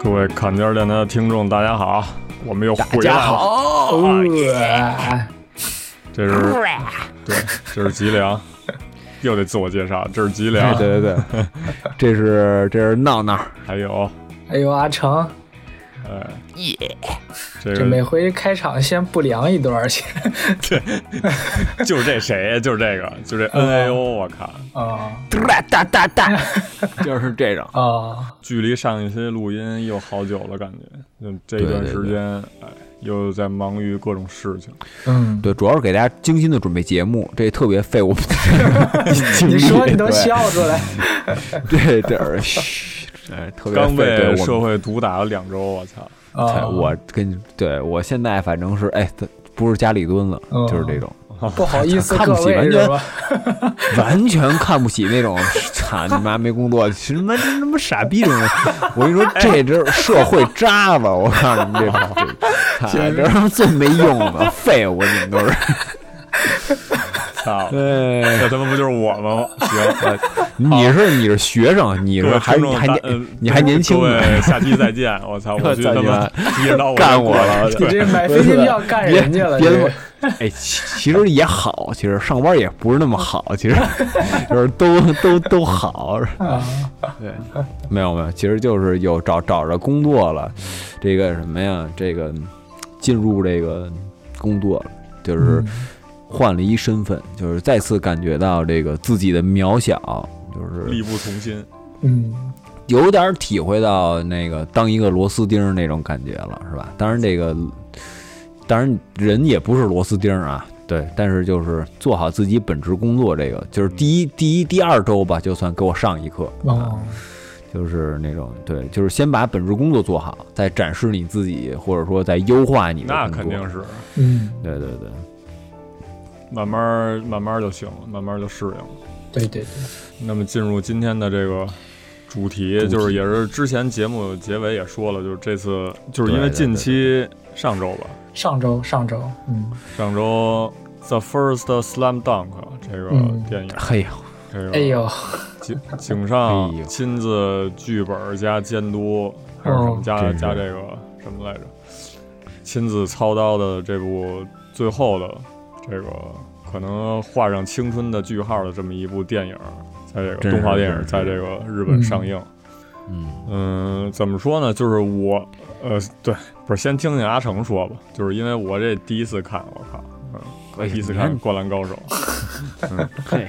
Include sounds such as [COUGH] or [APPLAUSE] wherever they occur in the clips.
各位坎肩电台的听众，大家好，我们又回来了。好，哎这是对，这是吉良，又得自我介绍，这是吉良，哎对对对，这是这是闹闹，还有哎呦，阿成，哎。耶，这这每回开场先不良一段先 [LAUGHS] 就是这谁，就是这个，就这 N A O，我靠，啊 [LAUGHS] 哒哒哒哒，就是这种。啊 [LAUGHS] 距离上一期录音又好久了，感觉就这一段时间，哎，又在忙于各种事情。嗯，对，主要是给大家精心的准备节目，这特别费我们的精力。你说你都笑出来，对点儿，嘘哎，特别刚被社会毒打了两周，我操！我跟你对我现在反正是哎，不是家里蹲了，嗯就是这种，不好意思看不起完全？[LAUGHS] 完全看不起那种，操你妈没工作，什么这他妈傻逼这种人。我跟你说，这这社会渣子，我告诉你们这种，[LAUGHS] 这操这他妈最没用的废物，你们都是。操，对，这他妈不就是我吗？[LAUGHS] 行，你是你是学生，你是还还年你还年轻各下期再见！我操，[LAUGHS] 我去他妈 [LAUGHS] 干我了你这买飞机票干别人家了，别他这个妈，哎，其其实也好，其实上班也不是那么好，其实就是都都都好。啊对，没有没有，其实就是有找找着工作了，这个什么呀，这个进入这个工作了，就是换了一身份，就是再次感觉到这个自己的渺小，就是力不从心。嗯有点体会到那个当一个螺丝钉那种感觉了，是吧？当然这个，当然人也不是螺丝钉啊，对，但是就是做好自己本职工作，这个就是第一、第一、第二周吧，就算给我上一课啊，哦就是那种对，就是先把本职工作做好，再展示你自己，或者说再优化你的那工作肯定是，嗯，对对对，慢慢慢慢就行了，慢慢就适应。了。对对对，那么进入今天的这个主题，主题。就是也是之前节目结尾也说了，就是这次就是因为近期上周吧，上周上周，嗯。上周《The First Slam Dunk》这个嗯。电影，嘿呦，这个哎呦，井井上 [LAUGHS] 亲自剧本加监督，还是什么哦加加这个什么来着？亲自操刀的这部最后的这个可能画上青春的句号的这么一部电影，在这个动画电影在这个日本上映。嗯，嗯，怎么说呢？就是我，呃，对，不是先听听阿成说吧，就是因为我这第一次看，我靠，嗯，我第一次看《灌篮高手》，[LAUGHS] 嘿，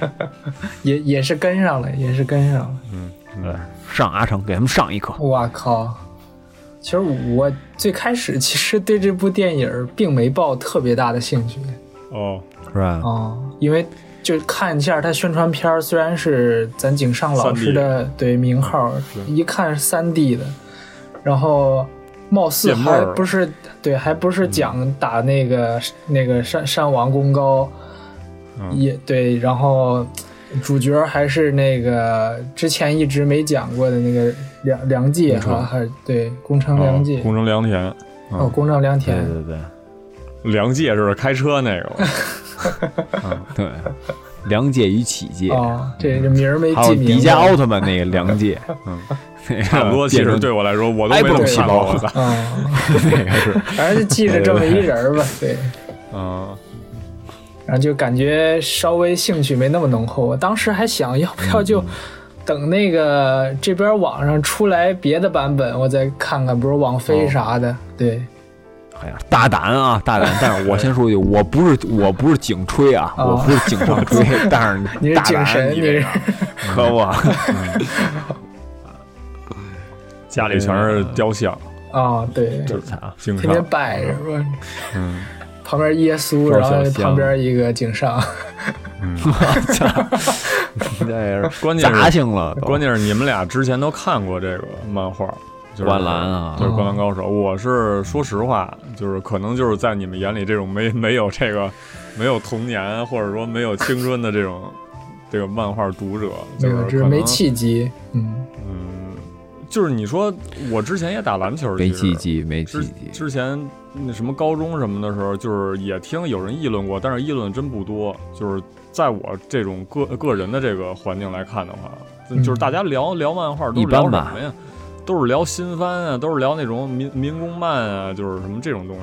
也也是跟上了，也是跟上了。嗯，对上阿成给他们上一课，我靠！其实我最开始其实对这部电影并没抱特别大的兴趣哦，是吧？哦、因为就看一下他宣传片儿，虽然是咱井上老师的对名号，一看是三 D 的，然后貌似还不是对，还不是讲打那个、那个山山王功高，嗯。也对，然后主角还是那个之前一直没讲过的那个梁梁介宫城。哈，还是对宫城良介哦宫城良田，哦，宫城良对对，对对。良介是开车那个吧，[LAUGHS] 对，梁界与启界，哦，这这名儿没还有记明白。迪迦奥特曼那个梁界，嗯，[LAUGHS] 差不多。其实对我来说，我都没埃布怎么看过，隆细胞我操，嗯，那个是，反正就记着这么一人儿吧，[LAUGHS] 对。嗯，然后就感觉稍微兴趣没那么浓厚。我当时还想要不要就等那个这边网上出来别的版本，我再看看，比如网飞啥的。对，哎呀，大胆啊，大胆！但是我先说一句，我不是我不是警吹啊，哦我不是警上吹，[LAUGHS] 但是你是大胆井神，你这个 [LAUGHS] 可不，[LAUGHS] 家里全是雕像，啊，对，就是他，井天拜是吧？嗯，旁边耶稣，然后旁边一个井上。这是关键是杂性了，关键是你们俩之前都看过这个漫画，就是灌篮啊就是《灌篮高手》。我是说实话，就是可能就是在你们眼里，这种没没有这个没有童年或者说没有青春的这种这个漫画读者，就是没契机。嗯，嗯，就是你说我之前也打篮球，没契机，没契之机。之前那什么高中什么的时候，就是也听有人议论过，但是议论真不多。就是在我这种个个人的这个环境来看的话，嗯就是大家聊聊漫画都聊什么呀？都是聊新番啊，都是聊那种民民工漫啊，就是什么这种东西。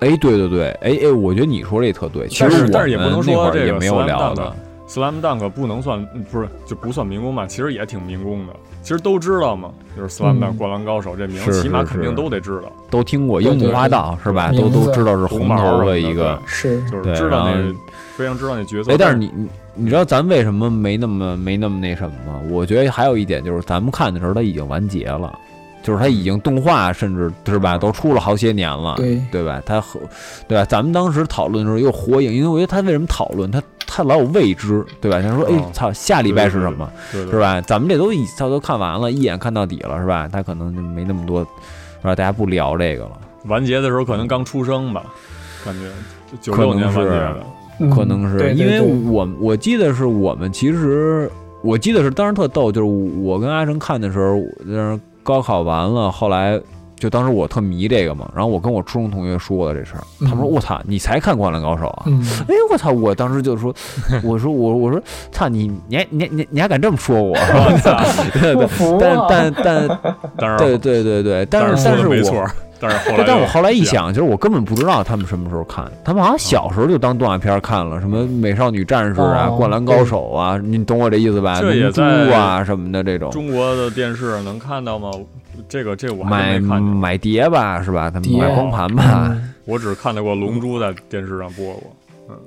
哎，对对对，哎哎，我觉得你说这特对。其实我但是也不能们说这个也没有聊的，Slam Dunk 不能算，嗯不是就不算民工吧，其实也挺民工的。其实都知道嘛，就是 Slam Dunk 嗯灌篮高手这名，起码肯定都得知道，都听过樱木花道是吧？都都知道是红头的的一个。是就是对知道那然后非常知道那角色。哎，但是你你你知道咱为什么没那么没那么那什么吗？我觉得还有一点就是咱们看的时候它已经完结了，就是它已经动画甚至是吧都出了好些年了，对对吧？它和对吧？咱们当时讨论的时候又火影，因为我觉得他为什么讨论他他老有未知，对吧？他说哎哦操，下礼拜是什么？对对是吧？咱们这都一他都看完了，一眼看到底了，是吧？他可能就没那么多，是吧？大家不聊这个了，完结的时候可能刚出生吧，感觉九可能六年完结是的。嗯可能是因为我我记得是我们其实我记得是当时特逗，就是我跟阿成看的时候，就是高考完了，后来。就当时我特迷这个嘛，然后我跟我初中同学说了这事儿，他们说：“嗯我操，你才看《灌篮高手》啊？”嗯，哎，我操！我当时就说，我说我我说，操你你还你你你还敢这么说我？我操！[LAUGHS] 对对，不服但啊！但但但是对对对对，但是说但是我的没错，但是后来，但我后来一想，其实我根本不知道他们什么时候看，他们好像小时候就当动画片看了，什么《美少女战士》啊，哦灌篮高手》啊，你懂我这意思吧？这也在啊什么的这种，中国的电视能看到吗？这个这个我还买买碟吧，是吧？他们买光盘吧，嗯我只看到过《龙珠》在电视上播过。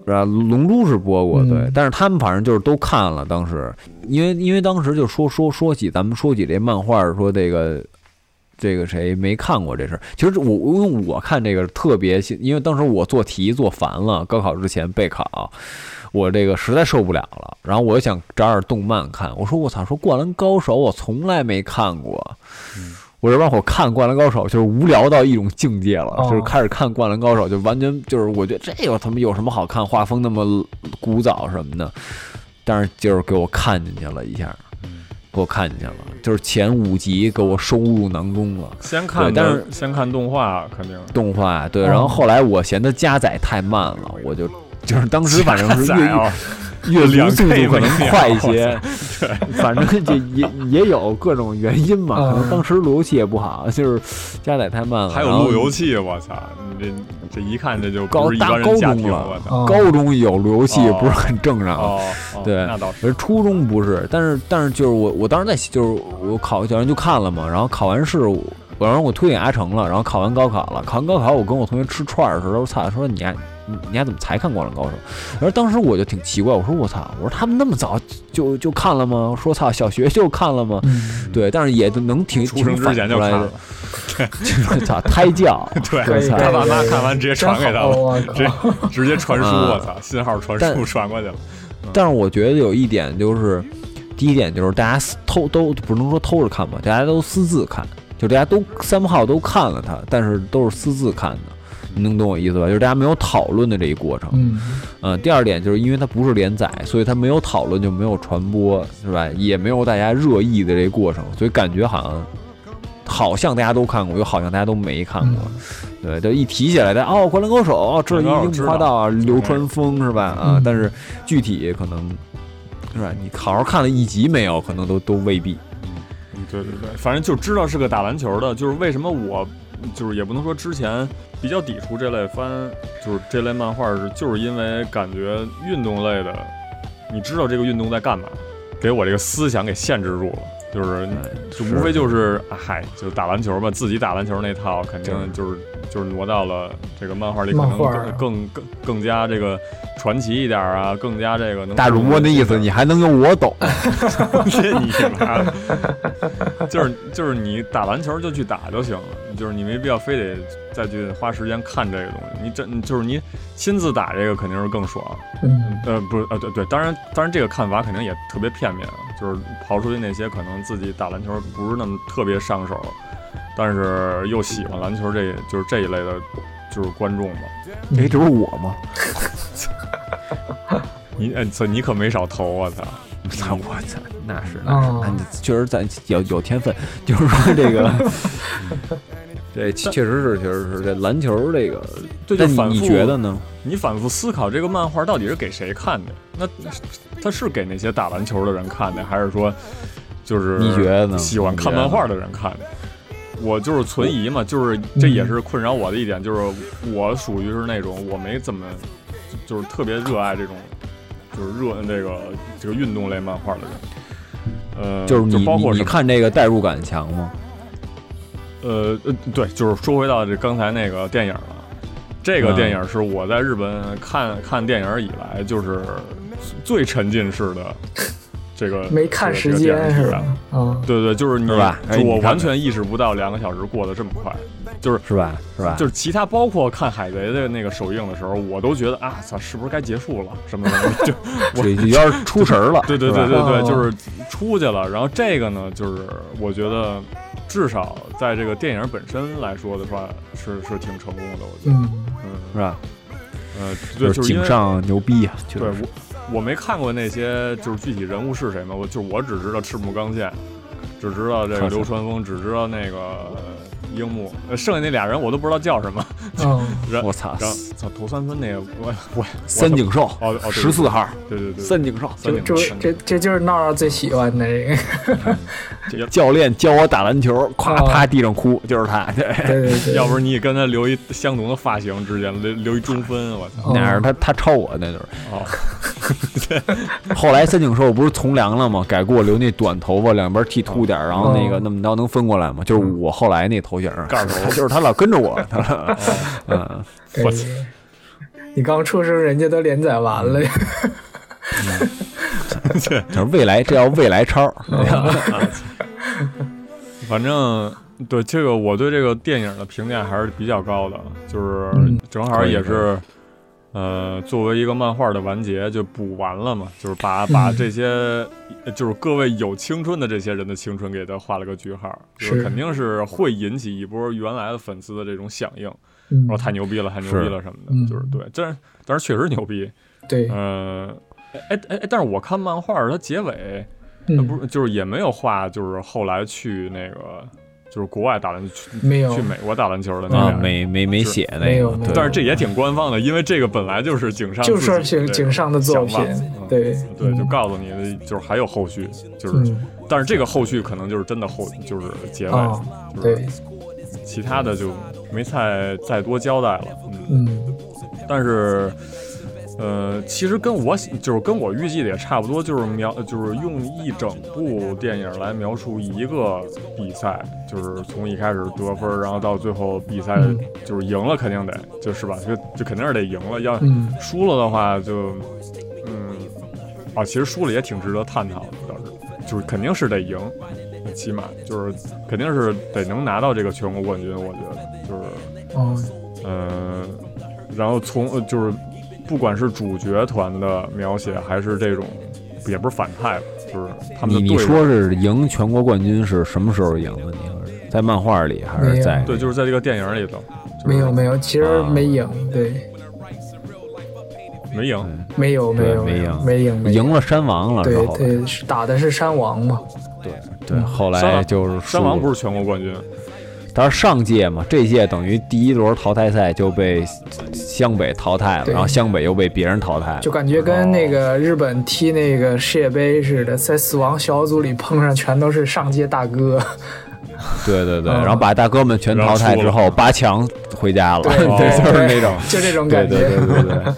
是吧？龙珠是播过，嗯对，但是他们反正就是都看了。当时，因为因为当时就说说说起咱们说起这漫画，说这个这个谁没看过这事儿。其实我因为我看这个特别，因为当时我做题做烦了，高考之前备考，我这个实在受不了了。然后我又想找点动漫看，我说我操，说《灌篮高手》我从来没看过。我这帮我看《灌篮高手》就是无聊到一种境界了，哦就是开始看《灌篮高手》就完全就是我觉得这个他妈有什么好看，画风那么古早什么的，但是就是给我看进去了一下，给我看进去了，就是前五集给我收入囊中了。先看但是，先看动画肯定。动画对，哦然后后来我嫌它加载太慢了，我就就是当时反正是 [LAUGHS] 加载阅啊，阅读速度可能快一些，[LAUGHS] 反正这也也有各种原因嘛，可能嗯当时路由器也不好，就是加载太慢了。还有路由器，我操！你这这一看这就高大高中了高中有路由器哦不是很正常。对那倒是。初中不是，但是但是就是我我当时在就是我考小人就看了嘛，然后考完试我然后我推给阿成了，然后考完高考了，考完高考我跟我同学吃串儿的时候，我操，说你还你你还怎么才看《灌篮高手》？然后当时我就挺奇怪，我说我操，我说他们那么早就就看了吗？我说操，小学就看了吗？嗯，对，但是也就能挺出生之前就看了，挺 [LAUGHS] 操胎教，[LAUGHS] 对他爸妈看完直接传给他了，直接！直接传输，啊我操，信号传输传过去了。但是我觉得有一点就是，第一点就是大家私偷都不能说偷着看吧，大家都私自看，就大家都三部号都看了他，但是都是私自看的，你能懂我意思吧？就是大家没有讨论的这一过程。嗯，呃，第二点就是因为它不是连载，所以它没有讨论就没有传播，是吧？也没有大家热议的这个过程，所以感觉好像好像大家都看过，又好像大家都没看过。对，就一提起来的哦，《灌篮高手》哦，这樱木花道啊，流川枫是吧？啊嗯，但是具体可能是吧？你好好看了一集没有？可能都都未必。嗯，对对对，反正就知道是个打篮球的，就是为什么我就是也不能说之前比较抵触这类番，就是这类漫画是，就是因为感觉运动类的，你知道这个运动在干嘛，给我这个思想给限制住了。就是就无非就是啊嗨，就打篮球吧，自己打篮球那套肯定就是就是挪到了这个漫画里，可能更更更更加这个传奇一点啊，更加这个能大主播那意思，你还能有我懂？这 [LAUGHS] 你妈！[LAUGHS] 就是就是你打篮球就去打就行了，就是你没必要非得再去花时间看这个东西。你真就是你亲自打这个肯定是更爽。嗯，呃，不是，呃，对对，当然当然这个看法肯定也特别片面，啊，就是刨出去那些可能自己打篮球不是那么特别上手，但是又喜欢篮球这就是这一类的，就是观众吧。哎，这不是我吗？[LAUGHS] 你你可没少投，我操！[LAUGHS] 操我操！那是那是，哦那你确实咱有有天分，[LAUGHS] 就是说这个，[LAUGHS] 这，确实是确实是这篮球这个，这就那你你觉得呢？你反复思考这个漫画到底是给谁看的？那他是给那些打篮球的人看的，还是说就是你觉得呢喜欢看漫画的人看的？我就是存疑嘛，就是这也是困扰我的一点，就是我属于是那种我没怎么就是特别热爱这种就是热这个这个运动类漫画的人。呃，就是你包括你看这个代入感强吗？呃呃，对，就是说回到这刚才那个电影了。这个嗯电影是我在日本看看电影以来，就是最沉浸式的这个没看时间是吧？嗯，对对，就是你，是吧哎就我完全意识不到两个小时过得这么快，就是是吧？是吧？就是其他包括看海贼的那个首映的时候，我都觉得啊操，是不是该结束了什么什么的，就我 [LAUGHS] 这有点出神了。对对对对对，哦就是出去了。然后这个呢，就是我觉得至少在这个电影本身来说的话，是是挺成功的，我觉得，嗯，嗯是吧？呃，对，就是井上牛逼啊！确对我我没看过那些就是具体人物是谁嘛，我就我只知道赤木刚宪，只知道这个流川枫，只知道那个呃樱木，呃剩下那俩人我都不知道叫什么。嗯，[LAUGHS] 然我操。然后操投三分那个我我三井寿哦哦十四号，对对对三井寿三就井寿就这这就是闹闹最喜欢的这个，[LAUGHS] 教练教我打篮球，咵哦趴地上哭，就是他。对，对对对，要不是你跟他留一相同的发型之间留留一中分，我操！哦那是他他超我那就是。哦，[LAUGHS] 后来三井寿不是从良了吗？改给我留那短头发，两边剃秃点，然后那个哦那么着能分过来吗？就是我后来那头型儿，盖儿头 [LAUGHS] 就是他老跟着我。他嗯，我操。你刚出生，人家都连载完了，[LAUGHS] 就是未来，这叫未来超。[LAUGHS] [LAUGHS] 反正对这个我对这个电影的评价还是比较高的，就是嗯正好也是。呃，作为一个漫画的完结，就补完了嘛，就是把把这些，就是各位有青春的这些人的青春给他画了个句号，就是是肯定是会引起一波原来的粉丝的这种响应，嗯。说太牛逼了，太牛逼了什么的，嗯就是对，但是但是确实牛逼，对，呃，哎哎哎，但是我看漫画它结尾，那嗯，不是就是也没有画，就是后来去那个就是国外打篮球没有去美国打篮球的那啊，没没没写那个，没有对但是这也挺官方的，因为这个本来就是井上就是井井上的作品对对，就嗯。告诉你，就是还有后续，就是，嗯，但是这个后续可能就是真的后，就是结尾，哦，就是对，其他的就没再再多交代了，嗯，嗯。但是。呃，其实跟我就是跟我预计的也差不多，就是描就是用一整部电影来描述一个比赛，就是从一开始得分，然后到最后比赛嗯。就是赢了，肯定得就是吧，就就肯定是得赢了，要嗯。输了的话就，嗯，啊，其实输了也挺值得探讨的，倒是，就是肯定是得赢，起码就是肯定是得能拿到这个全国冠军，我觉得就是，哦，嗯、然后从呃就是不管是主角团的描写，还是这种也不是反派吧，就是他们你说是赢全国冠军是什么时候赢的？你说是在漫画里还是在？对，就是在这个电影里头，就是没有没有，其实啊没赢，对，没赢，没有没有没赢。没赢赢。了山王了，对对，打的是山王嘛，对对，嗯。后来就是山王不是全国冠军，但是上届嘛，这届等于第一轮淘汰赛就被湘北淘汰了，然后湘北又被别人淘汰了。就感觉跟那个日本踢那个世界杯似的，在死亡小组里碰上全都是上届大哥，[LAUGHS] 对对对，嗯。然后把大哥们全淘汰之后，八强回家了，对对，[LAUGHS] 就是那种。就这种感觉。对对对。[LAUGHS] 对，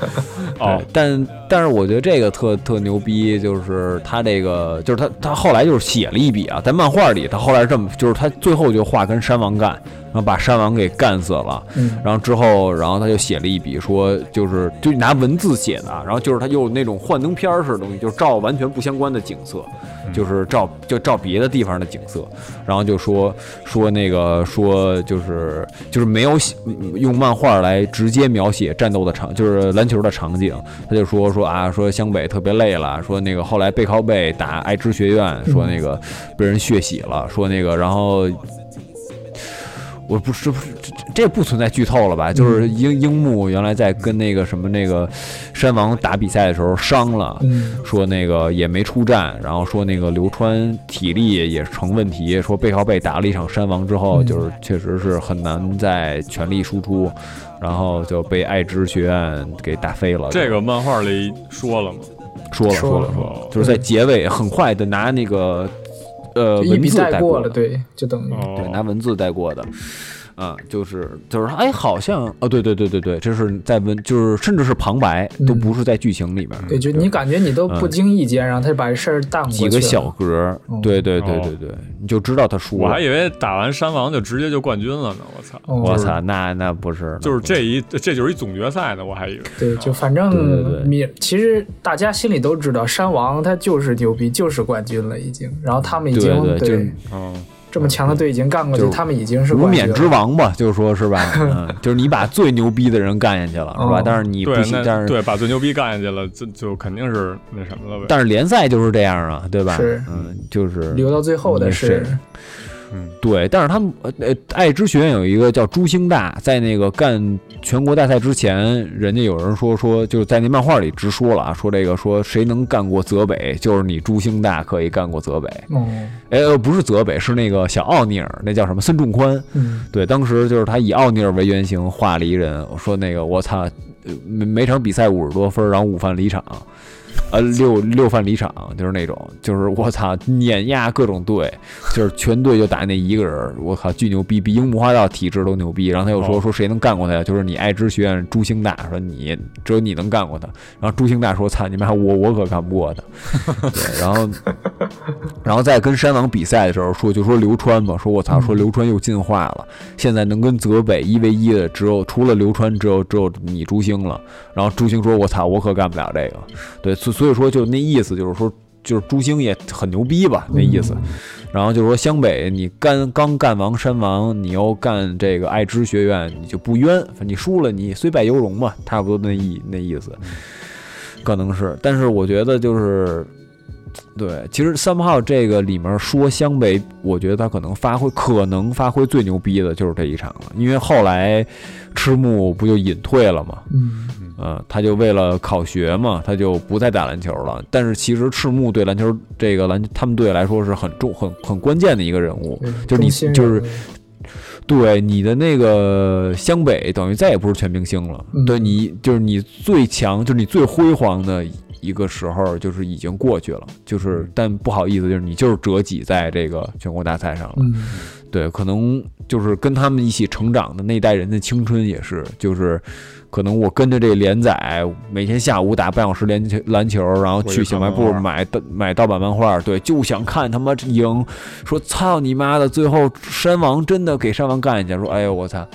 哦，但但是我觉得这个特特牛逼，就是他这个，就是他他后来就是写了一笔啊，在漫画里他后来这么，就是他最后就画跟山王干，然后把山王给干死了，嗯。然后之后，然后他就写了一笔说，就是就拿文字写的，然后就是他用那种幻灯片儿似的东西，就是照完全不相关的景色，就是照就照别的地方的景色，然后就说说那个说就是就是没有写用漫画来直接描写战斗的场，就是篮球的场景，他就说说啊说湘北特别累了，说那个后来背靠背打爱知学院，说那个被人血洗了，说那个然后。我不是不是这这不存在剧透了吧？就是樱樱木原来在跟那个什么那个山王打比赛的时候伤了，嗯说那个也没出战，然后说那个流川体力也成问题，说背靠背打了一场山王之后，嗯就是确实是很难再全力输出，然后就被爱知学院给打飞了。这个漫画里说了吗？说了说了说了说了，就是在结尾很快的拿那个呃一笔文字带过了，对，就等于对，拿哦，文字带过的。啊，就是就是，哎，好像哦，对对对对对，这是在文，就是甚至是旁白，都嗯不是在剧情里面，对，就你感觉你都不经意间，然后他就把这事儿淡过去。几个小格对对对哦对对，你就知道他输了。我还以为打完山王就直接就冠军了呢，我操！哦我操，那那不是，就是这一这就是一总决赛呢，我还以为。对，就反正你其实大家心里都知道，山王他就是牛逼，就是冠军了已经。然后他们已经对对就是嗯，这么强的队已经干过去，就是他们已经是无冕之。王吧，就是说是吧？[LAUGHS] 嗯，就是你把最牛逼的人干下去了，是吧哦？但是你不对，行，但是对把最牛逼干下去了，就就肯定是那什么了呗。但是联赛就是这样啊，对吧？是嗯，就是留到最后的也是是对，但是他们呃呃，爱知学院有一个叫朱星大，在那个干全国大赛之前，人家有人说说就是在那漫画里直说了啊，说这个说谁能干过泽北，就是你朱星大可以干过泽北。哦，哎，呃，不是泽北，是那个小奥尼尔，那叫什么孙仲宽。嗯，对，当时就是他以奥尼尔为原型画了一人，我说那个我操，呃每每场比赛五十多分，然后午饭离场，呃六六犯离场，就是那种，就是我操碾压各种队，就是全队就打那一个人，我靠巨牛逼，比樱木花道体质都牛逼。然后他又说哦说谁能干过他呀？就是你爱知学院朱星大，说你只有你能干过他。然后朱星大说操你妈我我可干不过他。[LAUGHS] 对，然后然后在跟山王比赛的时候说，就说流川嘛，说我操，说流川又进化了，现在能跟泽北一 v 一的只有除了流川，只有只有你朱星了。然后朱星说，我操，我可干不了这个。对，所所以说就那意思就是说，就是朱星也很牛逼吧，那意思。然后就是说湘北你干刚干完山王，你又干这个爱知学院，你就不冤，你输了你虽败犹荣嘛，差不多那意那意思，可能是。但是我觉得就是。对，其实三号这个里面说湘北，我觉得他可能发挥可能发挥最牛逼的就是这一场了，因为后来赤木不就隐退了吗，嗯，嗯，他就为了考学嘛，他就不再打篮球了。但是其实赤木对篮球这个篮他们队来说是很重很很关键的一个人物，就是你就是对你的那个湘北等于再也不是全明星了，嗯对你就是你最强，就是你最辉煌的一个时候，就是已经过去了。就是但不好意思，就是你就是折戟在这个全国大赛上了。嗯，对，可能就是跟他们一起成长的那代人的青春也是，就是可能我跟着这连载，每天下午打半小时篮球篮球，然后去小卖部买盗买盗版漫画，对，就想看他妈赢，说操你妈的，最后山王真的给山王干一下去，说哎呦我操，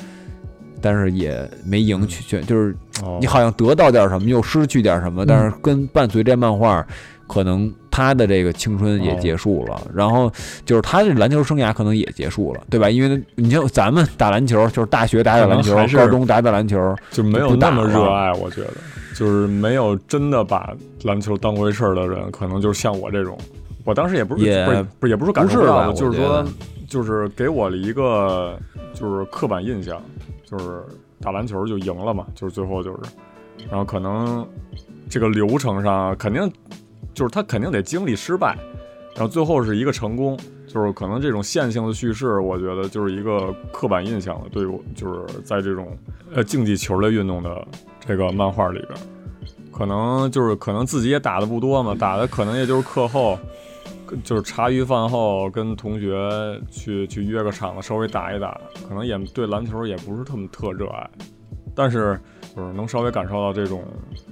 但是也没赢，去全就是哦。你好像得到点什么，又失去点什么，但是跟伴随这漫画，可能他的这个青春也结束了，然后就是他的篮球生涯可能也结束了，对吧？因为你像咱们打篮球，就是大学打打篮球高中打打篮球，就没有那么热爱，我觉得就是没有真的把篮球当回事儿的人，可能就是像我这种。我当时也不是也不是也不是感不是吧受到的，就是说就是给我了一个就是刻板印象，就是打篮球就赢了嘛，就是最后就是，然后可能这个流程上肯定就是他肯定得经历失败，然后最后是一个成功，就是可能这种线性的叙事，我觉得就是一个刻板印象了。对我就是在这种呃竞技球类运动的这个漫画里边，可能就是可能自己也打的不多嘛，打的可能也就是课后，就是茶余饭后跟同学去去约个场子稍微打一打，可能也对篮球也不是特么特热爱，但是就是能稍微感受到这种，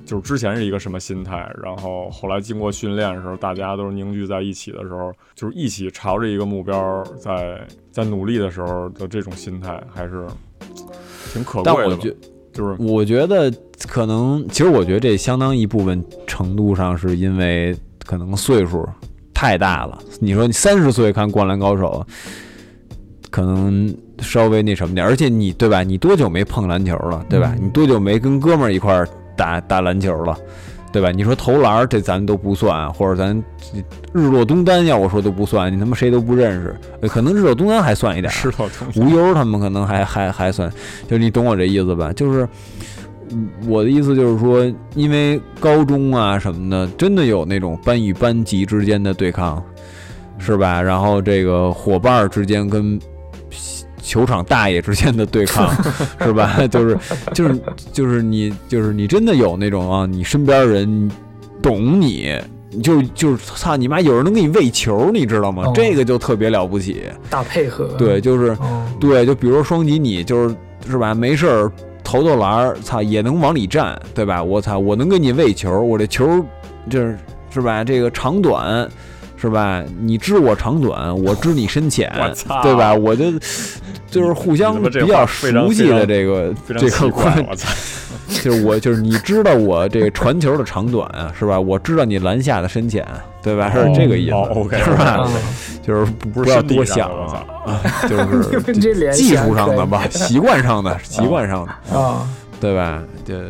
就是之前是一个什么心态，然后后来经过训练的时候，大家都是凝聚在一起的时候，就是一起朝着一个目标在在努力的时候的这种心态，还是挺可贵的。我觉就是我觉得可能，其实我觉得这相当一部分程度上是因为可能岁数太大了。你说你三十岁看《灌篮高手》，可能稍微那什么点，而且你对吧？你多久没碰篮球了，对吧？嗯你多久没跟哥们儿一块儿打打篮球了？对吧？你说投篮儿这咱都不算，或者咱日落东单要我说都不算，你他妈谁都不认识，呃可能日落东单还算一点无忧他们可能还还还算，就是你懂我这意思吧？就是嗯我的意思就是说，因为高中啊什么的，真的有那种班与班级之间的对抗，是吧？然后这个伙伴儿之间跟球场大爷之间的对抗，[LAUGHS] 是吧？就是就是就是你就是你真的有那种啊，你身边人懂你。你就就是操你妈！有人能给你喂球，你知道吗？哦这个就特别了不起。大配合。对，就是哦，对，就比如说双击你就是是吧，没事儿投投篮儿，操也能往里站，对吧？我操，我能给你喂球，我这球就是是吧？这个长短是吧？你知我长短，我知你深浅对吧？我就就是互相比较熟悉的这个这个关，，我操！就是我就是你知道我这个传球的长短啊，是吧？我知道你篮下的深浅，对吧？是这个意思，哦，OK，是吧？啊就是不要多想啊，就是 [LAUGHS] 技术上的吧，习惯上的，习惯上的，啊，对吧？这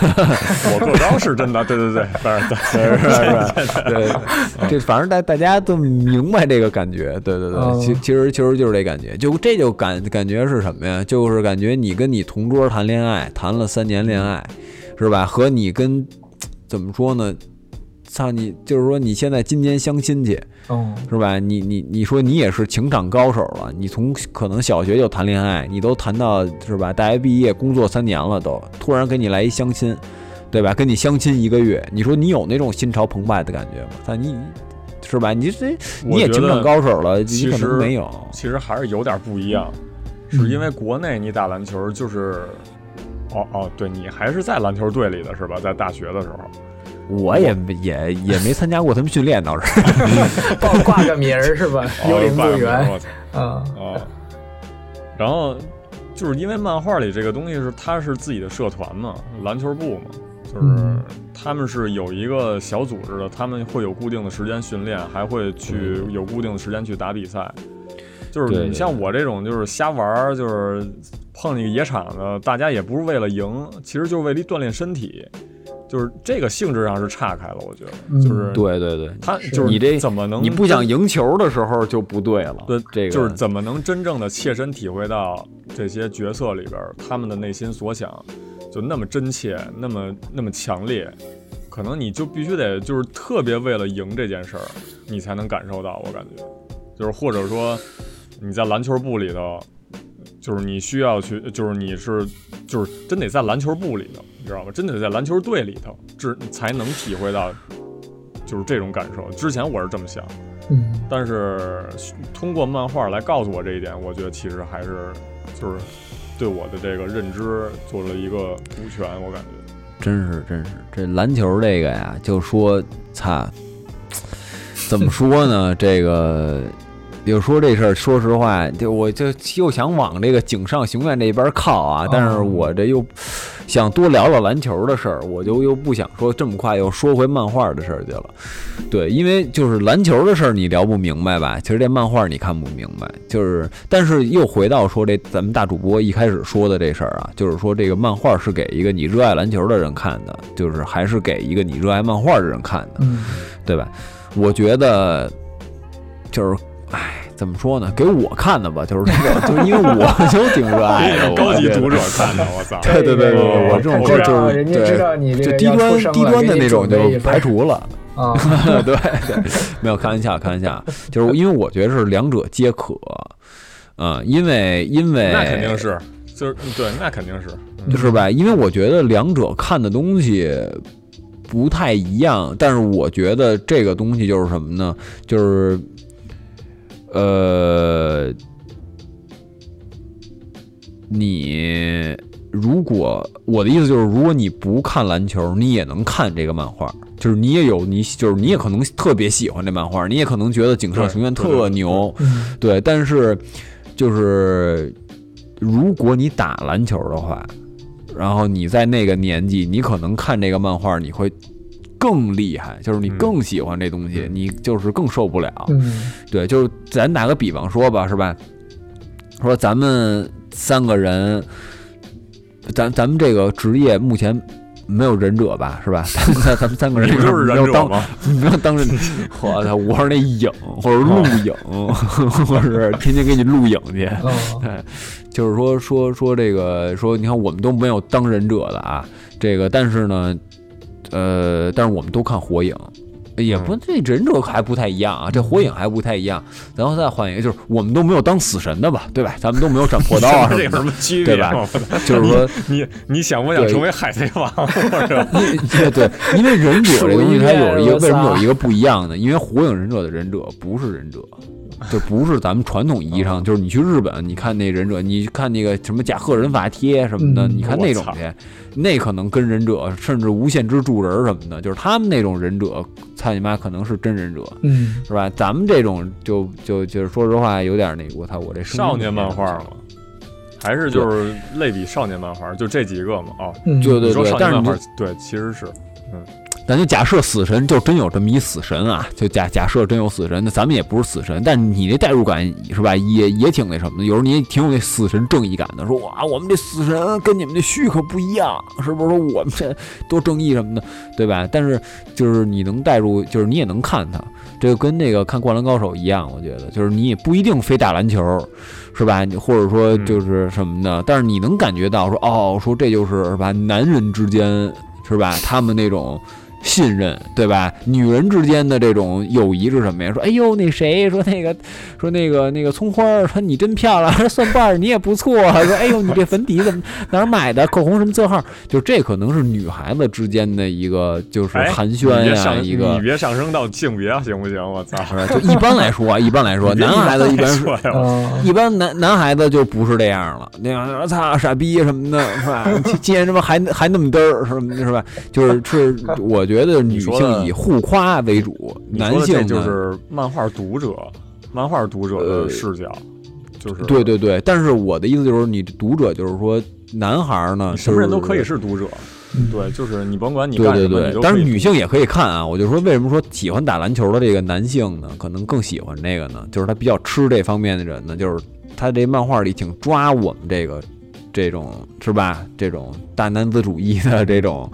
[LAUGHS] 我做招是真的，对对对，反正对对对，对，这反正大大家都明白这个感觉，对对对，嗯其其实其实就是这感觉，就这就感感觉是什么呀？就是感觉你跟你同桌谈恋爱，谈了三年恋爱，是吧？和你跟怎么说呢？操你，就是说你现在今年相亲去，哦，是吧？你你你说你也是情场高手了，你从可能小学就谈恋爱，你都谈到是吧？大学毕业工作三年了都，突然给你来一相亲，对吧？跟你相亲一个月，你说你有那种心潮澎湃的感觉吗？但你是吧？你这你也情场高手了，你可其实能没有。其实还是有点不一样，嗯是因为国内你打篮球就是，哦哦，对你还是在篮球队里的是吧？在大学的时候，我也也也没参加过他们训练，倒是。[LAUGHS] 报挂个名儿是吧？[LAUGHS] 幽灵队哦员啊，哦，然后就是因为漫画里这个东西是他是自己的社团嘛，篮球部嘛，就是嗯他们是有一个小组织的，他们会有固定的时间训练，还会去有固定的时间去打比赛。就是你像我这种就是瞎玩儿，就是碰那个野场的，大家也不是为了赢，其实就是为了锻炼身体，就是这个性质上是岔开了，我觉得，嗯就是对对对，他就是你这怎么能你不想赢球的时候就不对了。对，这个就是怎么能真正的切身体会到这些角色里边他们的内心所想，就那么真切，那么那么强烈，可能你就必须得就是特别为了赢这件事儿，你才能感受到。我感觉，就是或者说你在篮球部里头，就是你需要去，就是你是就是真得在篮球部里头，你知道吗？真得在篮球队里头，只才能体会到就是这种感受。之前我是这么想。嗯，但是通过漫画来告诉我这一点，我觉得其实还是就是对我的这个认知做了一个补全，我感觉。真是真是，这篮球这个呀，就说擦，[LAUGHS] 怎么说呢？这个就说这事儿，说实话，就我就又想往这个井上雄彦这边靠啊，但是我这又想多聊聊篮球的事儿，我就又不想说这么快又说回漫画的事儿去了。对，因为就是篮球的事儿你聊不明白吧？其实这漫画你看不明白，就是但是又回到说这咱们大主播一开始说的这事儿啊，就是说这个漫画是给一个你热爱篮球的人看的，就是还是给一个你热爱漫画的人看的，嗯，对吧？我觉得就是。唉，怎么说呢？给我看的吧，[LAUGHS] 就是这个，[LAUGHS] 就是因为我就挺热爱的，[LAUGHS] 高级读者看的，我操！对对对对，我这种就是道人家知道你这个就低端低端的那种就排除了。啊，对对，没有开玩笑，开玩笑，就是因为我觉得是两者皆可，嗯，因为因为那肯定是，就是对，那肯定是。嗯就是吧，因为我觉得两者看的东西不太一样，但是我觉得这个东西就是什么呢？就是呃，你如果我的意思就是，如果你不看篮球，你也能看这个漫画，就是你也有你就是你也可能特别喜欢这漫画，你也可能觉得井上雄彦对对对。特牛，对，但是就是如果你打篮球的话，然后你在那个年纪，你可能看这个漫画，你会更厉害，就是你嗯更喜欢这东西，你就是更受不了。嗯对，就是咱打个比方说吧，是吧？说咱们三个人，咱咱们这个职业目前没有忍者吧，是吧？[LAUGHS] 咱咱们三个人你就是忍者吗？你不要当忍，[LAUGHS] 我操，我是那影或者录影，或者是天天给你录影去。哦，对，就是说说说这个说，你看我们都没有当忍者的啊，这个但是呢，呃，但是我们都看火影。也不，这忍者还不太一样啊，这火影还不太一样。然后再换一个，就是我们都没有当死神的吧，对吧？咱们都没有斩破刀啊 [LAUGHS] 这有什什么么区别对吧吗？就是说，[LAUGHS] 你你想不想成为海贼王？或者 [LAUGHS] 对对，因为忍者这东西它有一个为什么有一个不一样呢？因为火影忍者的忍者不是忍者，就不是咱们传统意义上，就是你去日本，你看那忍者，你看那个什么甲贺忍法贴什么的，嗯你看那种去，那可能跟忍者甚至无限之助人什么的，就是他们那种忍者，操你妈可能是真忍者。嗯，是吧？咱们这种就就就是说实话，有点那个，我操，我这声音少年漫画嘛，还是就是类比少年漫画，就这几个嘛。哦，嗯，对对你说对但是你少年漫画，对，其实是咱就假设死神就真有这么一死神啊，就假假设真有死神，那咱们也不是死神，但你这代入感是吧，也也挺那什么的。有时候你也挺有那死神正义感的，说哇，我们这死神跟你们这虚可不一样，是不是？说我们这多正义什么的，对吧？但是就是你能代入，就是你也能看他，这个跟那个看《灌篮高手》一样，我觉得就是你也不一定非打篮球，是吧？你或者说就是什么的，但是你能感觉到说哦，说这就是是吧？男人之间是吧？他们那种。信任，对吧？女人之间的这种友谊是什么呀？说，哎呦，那谁说那个，说那个那个葱花儿，说你真漂亮，说蒜瓣儿你也不错，说，哎呦，你这粉底怎么哪儿买的？口红什么色号？就这可能是女孩子之间的一个就是哎寒暄呀，一个你别上升到性别行不行？我操！就一般来说啊，一般来说，男孩子一般是说呀，嗯，一般男男孩子就不是这样了，那样我操傻逼什么的，是吧？今今天什么还还那么嘚儿什么的，是吧？就是是，我觉得女性以互夸为主，男性就是漫画读者，漫画读者呃的视角，就是对对对。但是我的意思就是，你读者就是说，男孩儿呢，什么人都可以是是读者，对，就是你甭管你对对干什么，但是女性也可以看啊。我就说，为什么说喜欢打篮球的这个男性呢，可能更喜欢这个呢？就是他比较吃这方面的人呢，就是他这漫画里挺抓我们这个这种是吧？这种大男子主义的这种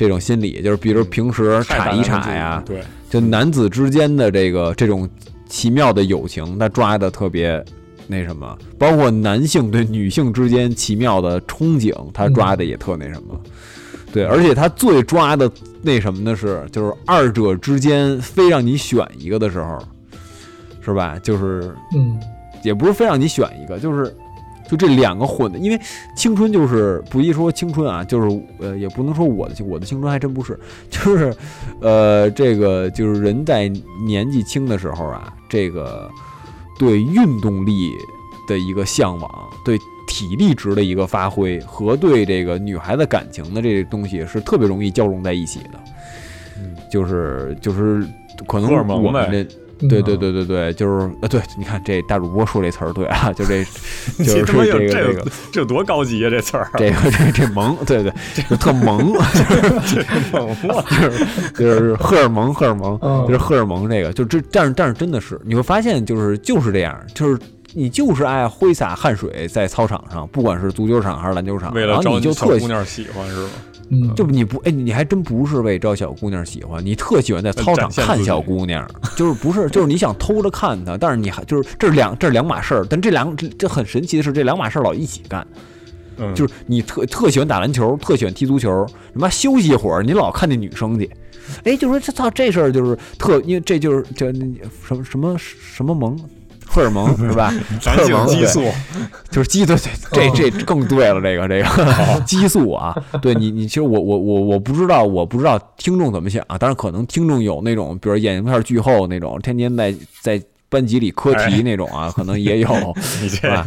这种心理，就是比如平时铲一大男子插呀，对，就男子之间的这个这种奇妙的友情，他抓的特别那什么，包括男性对女性之间奇妙的憧憬，他抓的也特那什么。对，而且他最抓的那什么的是，就是二者之间非让你选一个的时候，是吧？就是嗯，也不是非让你选一个，就是就这两个混的，因为青春就是不一说青春啊，就是呃，也不能说我的青我的青春还真不是，就是呃，这个就是人在年纪轻的时候啊，这个对运动力的一个向往，对体力值的一个发挥，和对这个女孩子感情的这东西是特别容易交融在一起的，嗯，就是就是可能我们这。对对对对对，就是呃，对，你看这大主播说这词儿对啊，就这，[LAUGHS] 就是这个这这个这多高级啊！这词儿，这个这这萌，对对，[LAUGHS] 就特萌，猛我就是荷尔蒙，荷尔蒙，嗯就是荷尔蒙这个，就这，但是但是真的是，你会发现就是就是这样，就是你就是爱挥洒汗水在操场上，不管是足球场还是篮球场，为了招然后你就特姑娘喜欢是吧？嗯，就你不哎，你还真不是为招小姑娘喜欢，你特喜欢在操场看小姑娘，[LAUGHS] 就是不是就是你想偷着看她，但是你还就是这是两这是两码事儿，但这两这这很神奇的是这两码事儿老一起干，嗯，就是你特特喜欢打篮球，特喜欢踢足球，他妈休息一会儿，你老看那女生去，哎，就说这操这事儿就是特，因为这就是这什么什么什么萌。[LAUGHS] 荷尔蒙是吧？[LAUGHS] 荷尔蒙激素，就是激对对，这这更对了，这个这个 [LAUGHS] 激素啊，对你你其实我我我我不知道，我不知道听众怎么想啊，当然可能听众有那种，比如眼镜片剧后那种，天天在在班级里磕题那种啊，可能也有，是吧？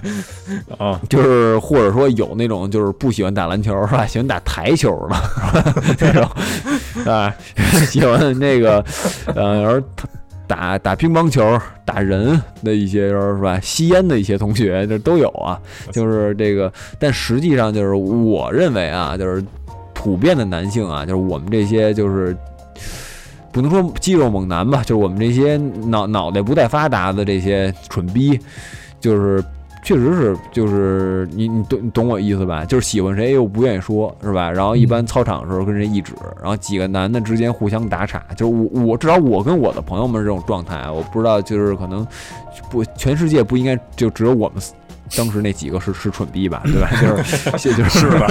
啊，就是或者说有那种就是不喜欢打篮球是吧？喜欢打台球的，是吧？这种啊，喜欢那个呃，然后打打乒乓球、打人的一些人是吧？吸烟的一些同学这都有啊。[LAUGHS] 就是这个，但实际上就是我认为啊，就是普遍的男性啊，就是我们这些就是。不能说肌肉猛男吧，就是我们这些脑脑袋不太发达的这些蠢逼，就是确实是，就是你你懂你懂我意思吧？就是喜欢谁又不愿意说，是吧？然后一般操场的时候跟人一指，然后几个男的之间互相打岔，就是我我至少我跟我的朋友们这种状态，我不知道就是可能不全世界不应该就只有我们当时那几个是是蠢逼吧，[LAUGHS] 对吧？就是就 [LAUGHS] 是吧，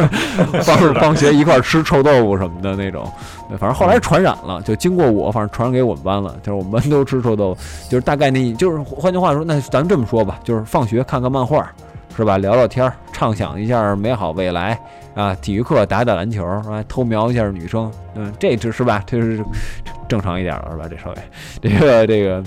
放放学一块儿吃臭豆腐什么的那种，对，反正后来传染了，就经过我，反正传染给我们班了，就是我们班都吃臭豆腐，就是大概那，就是换句话说，那咱这么说吧，就是放学看看漫画，是吧？聊聊天儿，畅想一下美好未来啊！体育课打打篮球，啊，偷瞄一下女生，嗯，这只是吧，这是正常一点了，是吧？这稍微这个这个。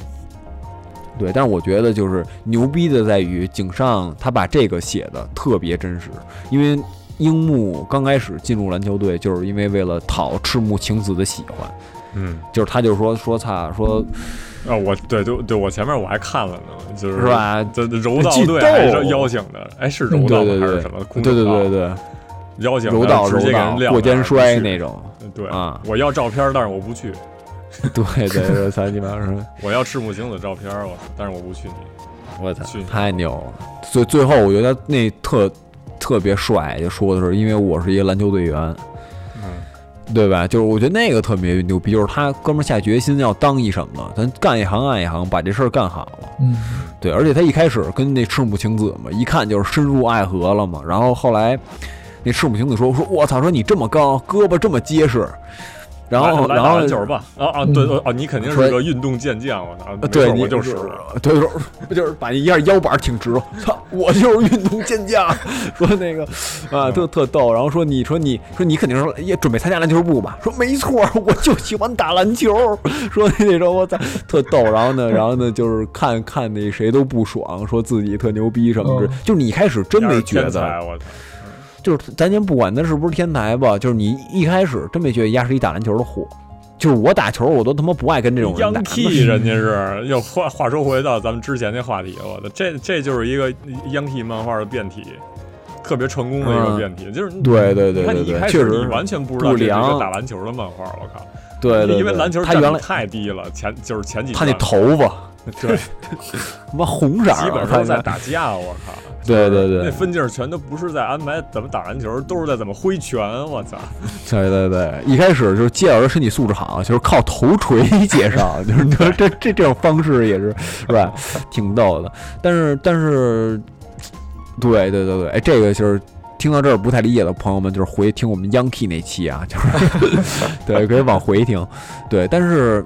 对，但是我觉得就是牛逼的在于井上他把这个写的特别真实，因为樱木刚开始进入篮球队就是因为为了讨赤木晴子的喜欢，嗯，就是他就说说他说啊，我对对对，我前面我还看了呢，就是是吧？这柔道巨队还是邀请的，哎，是柔对道吗对对还是什么？对对对对，邀请的柔道柔直接给人道过肩摔那种，对啊我要照片，但是我不去。对 [LAUGHS] 对对，三鸡巴是，我要赤木晴子照片，我操！但是我不去你。我操去，太牛了！所以最后我觉得那特特别帅，就说的是因为我是一个篮球队员，嗯，对吧？就是我觉得那个特别牛逼，就是他哥们儿下决心要当一什么，咱干一行爱一行，把这事儿干好了。嗯，对，而且他一开始跟那赤木晴子嘛，一看就是深入爱河了嘛。然后后来那赤木晴子说：“说我操，说你这么高，胳膊这么结实。”然后来然后打篮球吧。啊啊，对哦，你肯定是说个运动健将，我操！没对，我就是。对，说不就是把一下腰板挺直，操，我就是运动健将。说那个啊，特特逗。然后说你说你说你肯定是也准备参加篮球部吧？说没错，我就喜欢打篮球。说那种我操，特逗。然后呢，然后呢，就是看看那谁都不爽，说自己特牛逼什么之，哦就是你一开始真没觉得，我操！就是咱先不管他是不是天才吧，就是你一开始真没觉得丫是一打篮球的货。就是我打球，我都他妈不爱跟这种人央打。T [LAUGHS] 人家是又话话说回到咱们之前那话题，我的这这就是一个央 T 漫画的变体，特别成功的一个变体，就是嗯对对对你看对你一开始对确实你完全不知道这是一个打篮球的漫画，我靠！对对对，因为篮球他原来太低了，前就是前几他那头发对，他 [LAUGHS] 妈红色，基本上都在打架，我靠！对对对那分镜全都不是在安排怎么打篮球，都是在怎么挥拳，我操！对对对，一开始就是介绍人身体素质好，就是靠头锤 [LAUGHS] 介绍，就是你说这这这种方式也是是吧，挺逗的。但是但是，对对对对，哎，这个就是听到这儿不太理解的朋友们，就是回听我们 Yankee 那期啊，就是 [LAUGHS] 对，可以往回听。对，但是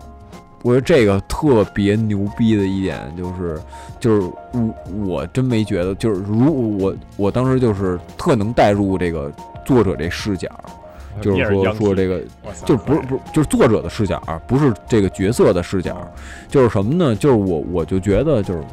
我觉得这个特别牛逼的一点就是，就是我我真没觉得，就是如我我当时就是特能带入这个作者这视角。就是说说这个，就是不是不是就是作者的视角，不是这个角色的视角，就是什么呢？就是我我就觉得就是。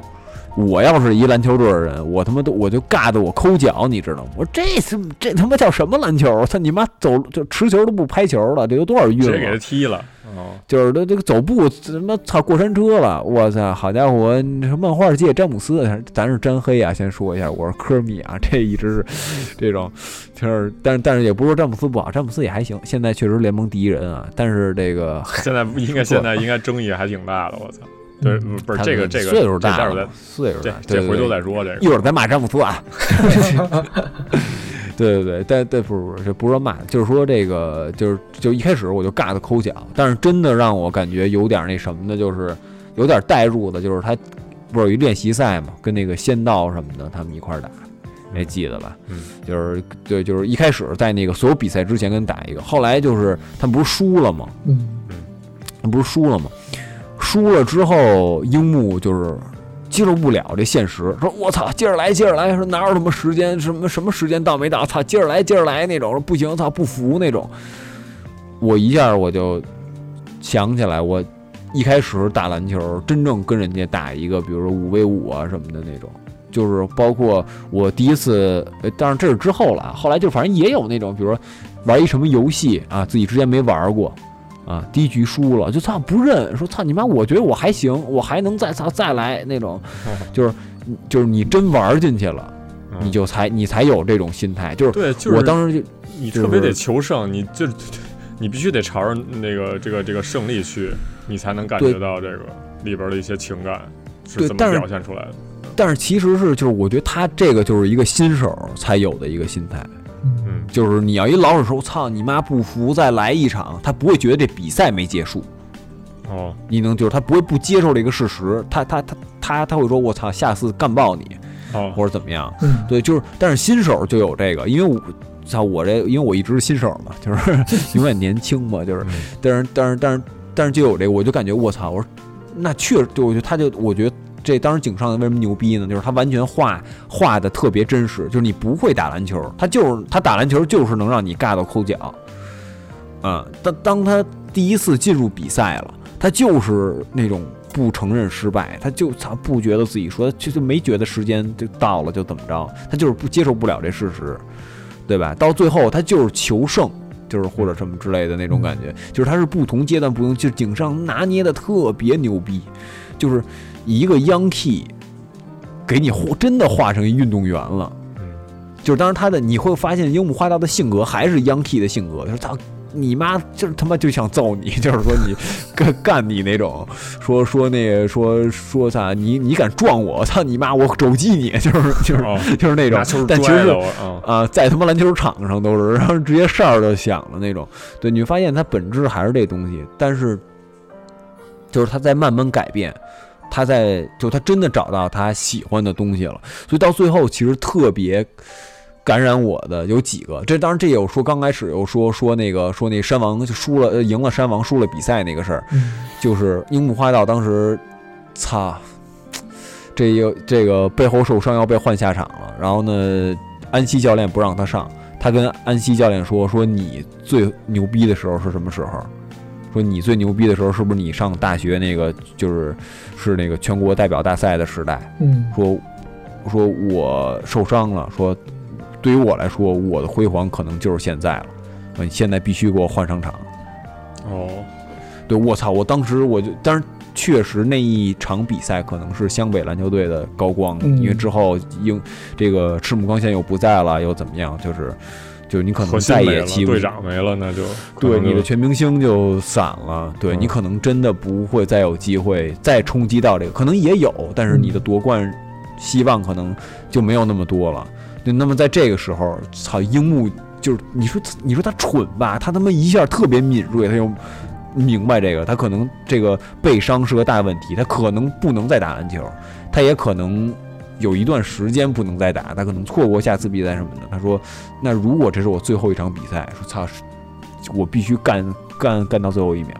我要是一篮球队的人，我他妈都我就尬的我抠脚，你知道吗？我这是这他妈叫什么篮球？操你妈走就持球都不拍球了，这都多少运直接给他？踢了。哦，就是他这个走步他妈操过山车了，我操！好家伙，你说漫画界詹姆斯，咱是詹黑啊，先说一下，我是科米啊，这一直是这种，就是但是但是也不是说詹姆斯不好，詹姆斯也还行，现在确实联盟第一人啊，但是这个 [LAUGHS] 现在应该现在应该争议还挺大的，我操！对，不不是他这个这个岁数大岁数这大，这回头。再说这个。一会儿咱骂詹姆斯啊。[LAUGHS] 对对对，但但不是不是，这不是说骂，就是说这个就是就一开始我就尬的抠脚，但是真的让我感觉有点那什么的，就是有点代入的，就是他不是有一练习赛嘛，跟那个仙道什么的他们一块儿打，还记得吧？嗯，就是对，就是一开始在那个所有比赛之前跟打一个，后来就是他们不是输了吗？嗯，不是输了吗？输了之后，樱木就是接受不了这现实，说我操，接着来，接着来，说哪有什么时间，什么什么时间到没到，操，接着来，接着来那种，不行，操，不服那种。我一下我就想起来，我一开始打篮球，真正跟人家打一个，比如说五 v 五啊什么的那种。就是包括我第一次，呃，当然这是之后了。后来就反正也有那种，比如说玩一什么游戏啊，自己之前没玩过，啊，第一局输了就操不认，说操你妈，我觉得我还行，我还能再操再来那种，[LAUGHS] 就是就是你真玩进去了，嗯你就才你才有这种心态，就是对，就是我当时就就是你特别得求胜，你就 [LAUGHS] 你必须得朝着那个这个这个胜利去，你才能感觉到这个里边的一些情感是怎么对表现出来的。但是其实是就是我觉得他这个就是一个新手才有的一个心态，嗯。就是你要一老手说操你妈不服再来一场，他不会觉得这比赛没结束，哦。你能就是他不会不接受这个事实，他他他他他会说我操下次干爆你哦。或者怎么样，嗯，对，就是但是新手就有这个，因为我操我这因为我一直是新手嘛，[LAUGHS] 就是永远年轻嘛，就是嗯。但是但是但是但是就有这个，我就感觉我操，我说那确实，就我觉得他就我觉得这当时井上为什么牛逼呢？就是他完全画画的特别真实，就是你不会打篮球，他就是他打篮球就是能让你尬到抠脚，啊、当当他第一次进入比赛了，他就是那种。不承认失败，他就他不觉得自己说，就就没觉得时间就到了就怎么着，他就是不接受不了这事实，对吧？到最后他就是求胜，就是或者什么之类的那种感觉，就是他是不同阶段不同，就是井上拿捏的特别牛逼，就是一个 young key 给你画真的画成一运动员了。嗯就是当然他的你会发现樱木花道的性格还是 young key 的性格，就是他你妈就是他妈就想揍你，[LAUGHS] 就是说你干干你那种，说说那个说说啥你你敢撞我，操你妈我肘击你，[LAUGHS] 就是就是、哦，就是那种，但其实啊啊，在他妈篮球场上都是，[LAUGHS] 然后直接哨儿就响了那种。对，你会发现它本质还是这东西，但是就是他在慢慢改变，他在就他真的找到他喜欢的东西了，所以到最后其实特别。感染我的有几个，这当然这有说刚开始有说说那个说那山王就输了，呃赢了山王输了比赛那个事儿，嗯就是樱木花道当时，擦，这又这个背后受伤要被换下场了，然后呢，安西教练不让他上，他跟安西教练说说你最牛逼的时候是什么时候？说你最牛逼的时候是不是你上大学那个就是是那个全国代表大赛的时代？嗯说说我受伤了，说对于我来说，我的辉煌可能就是现在了，呃你现在必须给我换上场。哦对我操！我当时我就，但是确实那一场比赛可能是湘北篮球队的高光，嗯因为之后英这个赤木刚宪又不在了，又怎么样？就是就是你可能再也记不队长没了，那就对你的全明星就散了，对嗯你可能真的不会再有机会再冲击到这个，可能也有，但是你的夺冠希望可能就没有那么多了。对，那么在这个时候，操，樱木就是你说你说他蠢吧，他他妈一下特别敏锐，他又明白这个，他可能这个背伤是个大问题，他可能不能再打篮球，他也可能有一段时间不能再打，他可能错过下次比赛什么的。他说，那如果这是我最后一场比赛，说操，我必须干干干到最后一秒，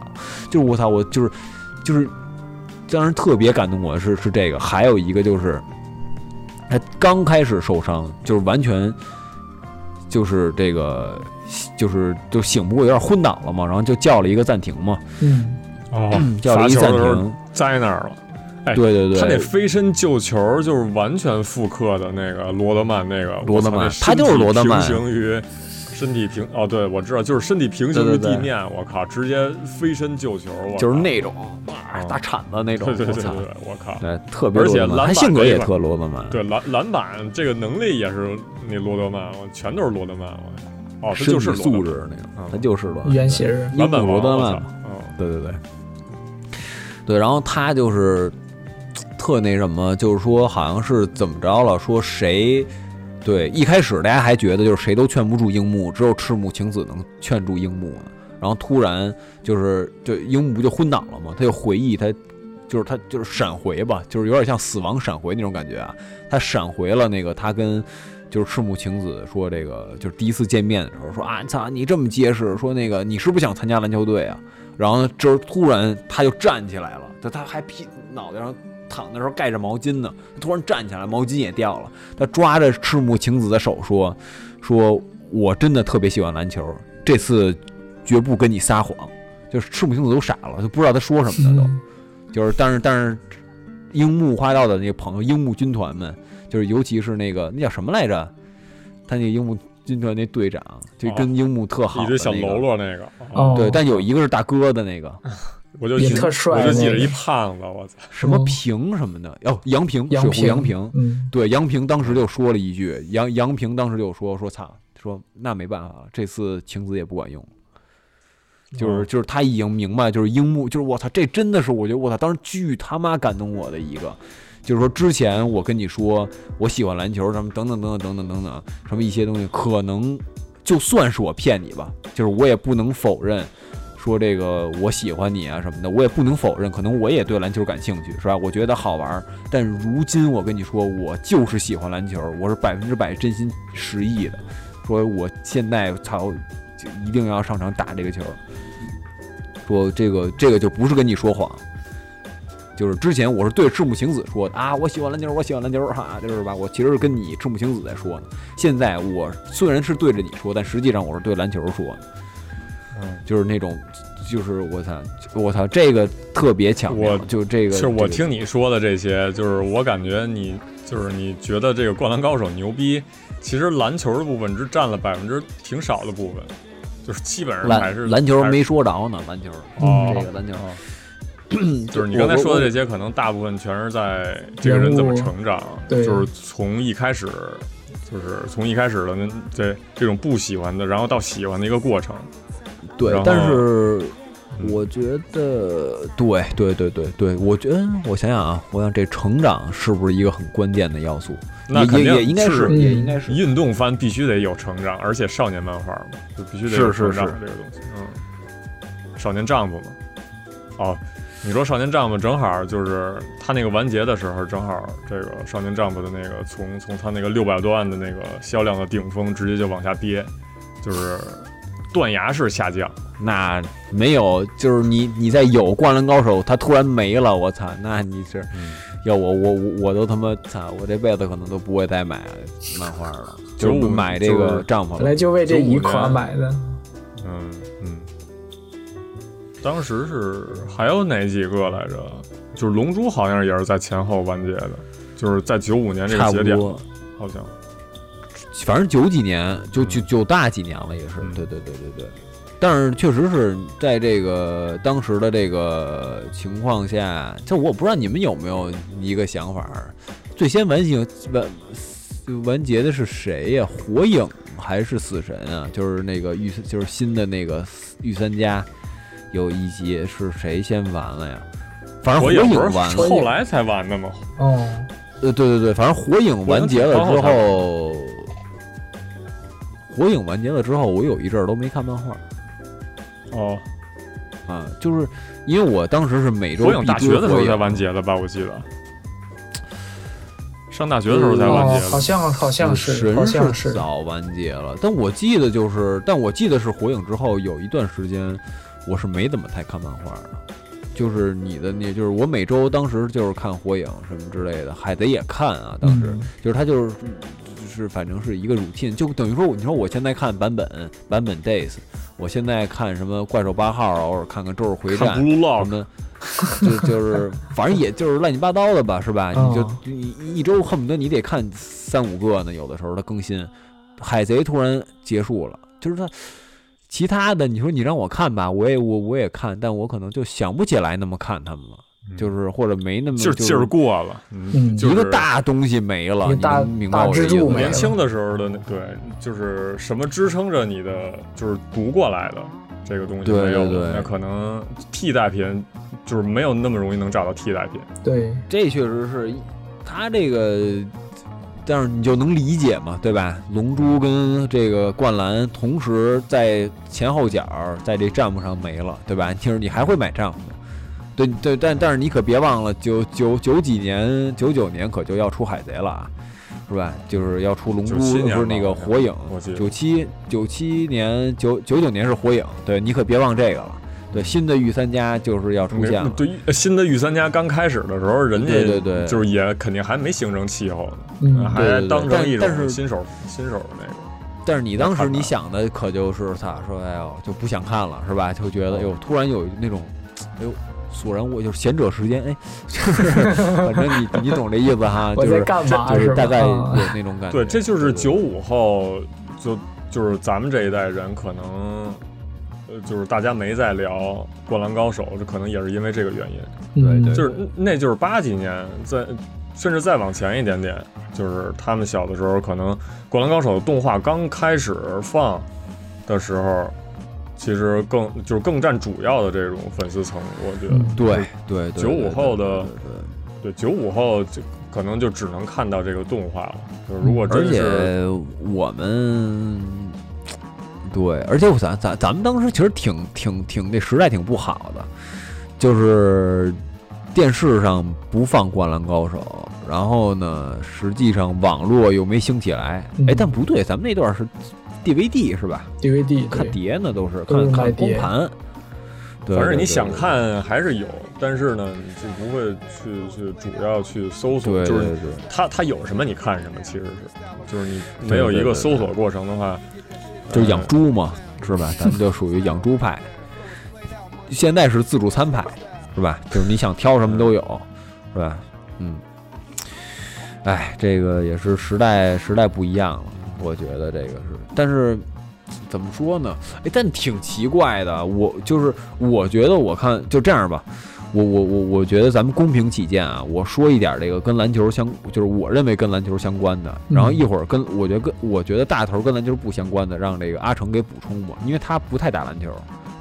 就是我操，我就是就是，当时特别感动我的是是这个，还有一个就是他刚开始受伤，就是完全就是这个就是就醒不过，有点昏倒了嘛，然后就叫了一个暂停嘛，嗯哦，叫了一暂罚球的时候停，栽那儿了。哎对对对，他那飞身救球就是完全复刻的那个罗德曼那个，罗德曼他就是罗德曼那身体平行于身体平哦，对我知道，就是身体平行于地面，我靠，直接飞身救球，我就是那种大铲子那种，对对对对对，我靠。对，特别而且罗德曼篮板他性格也特罗德曼，对篮篮板这个能力也是那罗德曼，全都是罗德曼，我哦，他就是素质那种嗯，他就是罗德曼。原型篮板罗德曼，嗯。对对对，对，然后他就是特那什么，就是说好像是怎么着了，说谁。对，一开始大家还觉得就是谁都劝不住樱木，只有赤木晴子能劝住樱木呢。然后突然就是就樱木不就昏倒了吗？他就回忆他，就是他就是闪回吧，就是有点像死亡闪回那种感觉啊。他闪回了那个他跟就是赤木晴子说这个就是第一次见面的时候说啊，操你这么结实，说那个你是不是想参加篮球队啊？然后这时候突然他就站起来了，他他还劈脑袋上躺的时候盖着毛巾呢，突然站起来，毛巾也掉了。他抓着赤木晴子的手说：“说我真的特别喜欢篮球，这次绝不跟你撒谎。”就是赤木晴子都傻了，就不知道他说什么了都。嗯 [LAUGHS] 就是但是但是樱木花道的那个朋友，樱木军团们，就是尤其是那个那叫什么来着？他那个樱木军团那队长，就跟樱木特好、那个一只小喽啰那个，哦对，但有一个是大哥的那个也 [LAUGHS] 我就记特帅我就记着那个一胖子，我操，什么哦平什么的，哦，杨平，水杨户杨平，嗯对，杨平当时就说了一句，杨杨平当时就说说操，说那没办法了，这次晴子也不管用，就是哦就是他已经明白，就是樱木，就是我操，这真的是我觉得我操，当时巨他妈感动我的一个，就是说之前我跟你说我喜欢篮球什么等等等等等等等等什么一些东西，可能就算是我骗你吧，就是我也不能否认。说这个我喜欢你啊什么的，我也不能否认，可能我也对篮球感兴趣，是吧？我觉得好玩。但如今我跟你说，我就是喜欢篮球，我是百分之百真心实意的，说我现在操，就一定要上场打这个球。说这个这个就不是跟你说谎，就是之前我是对赤木晴子说的啊，我喜欢篮球，我喜欢篮球哈，就是吧？我其实是跟你赤木晴子在说。现在我虽然是对着你说，但实际上我是对篮球说。嗯，就是那种，就是我操，我操，这个特别强烈我就这个，就是我听你说的这些，就是我感觉你就是你觉得这个《灌篮高手》牛逼，其实篮球的部分只占了百分之挺少的部分，就是基本上还是篮篮球还没说着呢，篮球，哦。这个篮球，[CLEARS THROAT] 就是你刚才说的这些，可能大部分全是在这个人怎么成长，对。就是从一开始，就是从一开始的那这这种不喜欢的，然后到喜欢的一个过程。对但是嗯我觉得，对对对对对，我觉得，我想想啊，我想这成长是不是一个很关键的要素？那肯定也应该是，也应该是。运动番必须得有成长，而且少年漫画嘛，就必须得是是有成长是这个东西。嗯，少年丈夫嘛，哦，你说少年丈夫正好就是他那个完结的时候，正好这个少年丈夫的那个从从他那个六百多万的那个销量的顶峰直接就往下跌，就是断崖式下降。那没有，就是你你在有《灌篮高手》，他突然没了，我操，那你是嗯，要我我我我都他妈操，我这辈子可能都不会再买漫画了，就95不买这个帐篷本来。就为这一款买的，嗯嗯，当时是还有哪几个来着？就是《龙珠》好像也是在前后完结的，就是在九五年这个差节点，好像。反正九几年，就嗯九九大几年了，也是，嗯对对对对对。但是确实是在这个当时的这个情况下，就我不知道你们有没有一个想法，最先完结完完结的是谁呀？火影还是死神啊？就是那个御，就是新的那个御三家，有一集是谁先完了呀？反正火影是完了，后来才完的吗？哦，呃，对对对，反正火影完结了之火影后，火影完结了之后，我有一阵儿都没看漫画哦，啊，就是因为我当时是每周火影大学的时候才完结的吧？我记得，上大学的时候才完结，好像好像是，神好像是是，早完结了，但我记得就是，但我记得是火影之后有一段时间，我是没怎么太看漫画的。就是你的那，就是我每周当时就是看火影什么之类的，海贼也看啊，当时、嗯就是他就是就是反正是一个 routine，就等于说你说我现在看版本版本 days，我现在看什么怪兽八号，偶尔看看周日回战什么，就 [LAUGHS] 就是反正也就是乱七八糟的吧，是吧？你就你一一周恨不得你得看三五个呢，有的时候它更新。海贼突然结束了，就是它其他的，你说你让我看吧，我也我我也看，但我可能就想不起来那么看他们了，就是或者没那么就是劲儿过了，嗯，嗯就是一个大东西没了，你大明白大我这意思吗支柱年轻的时候的那对，就是什么支撑着你的，就是读过来的这个东西没有对对了，那可能替代品就是没有那么容易能找到替代品。对，这确实是他这个，但是你就能理解嘛，对吧？龙珠跟这个灌篮同时在前后脚在这账目上没了，对吧？就是你还会买账目，对对，但但是你可别忘了，九九九几年九九年可就要出海贼了啊，是吧？就是要出龙珠，97年不是那个火影，我记得九七九七年九九九年是火影，对你可别忘这个了。对，新的御三家就是要出现了。对新的御三家刚开始的时候，人家对对对就是也肯定还没形成气候呢，嗯，还当成一但但是种新手新手的那个。但是你当时你想的可就是他说哎呦就不想看了是吧？就觉得哎呦突然有那种哎呦索然我就是闲者时间哎，就是反正你你懂这意思哈，[LAUGHS] 就是干嘛吧？就是大概有啊那种感觉。对，这就是对九五后，就就是咱们这一代人可能，呃，就是大家没在聊《灌篮高手》，这可能也是因为这个原因。嗯对就是那就是八几年，在甚至再往前一点点，就是他们小的时候，可能《灌篮高手》的动画刚开始放的时候，其实更就是更占主要的这种粉丝层，我觉得。嗯对对对，95后的对九五后就可能就只能看到这个动画了。就是如果而且真是我们对，而且我咱咱咱们当时其实挺挺挺那时代挺不好的，就是电视上不放《灌篮高手》，然后呢，实际上网络又没兴起来。嗯哎，但不对，咱们那段是 DVD 是吧？DVD 看碟呢都是看看光盘。对反正你想看还是有，但是呢，你就不会去去主要去搜索，就是对对对，它它有什么你看什么，其实是，就是你没有一个搜索过程的话，就是养呃猪嘛，是吧？[LAUGHS] 咱们就属于养猪派。现在是自助餐派，是吧？就是你想挑什么都有，是吧？嗯，哎，这个也是时代时代不一样了，我觉得这个是，但是怎么说呢？哎，但挺奇怪的，我就是我觉得我看就这样吧。我我我我觉得咱们公平起见啊，我说一点这个跟篮球相，就是我认为跟篮球相关的，然后一会儿跟我觉得跟我觉得大头跟篮球不相关的，让这个阿成给补充吧，因为他不太打篮球，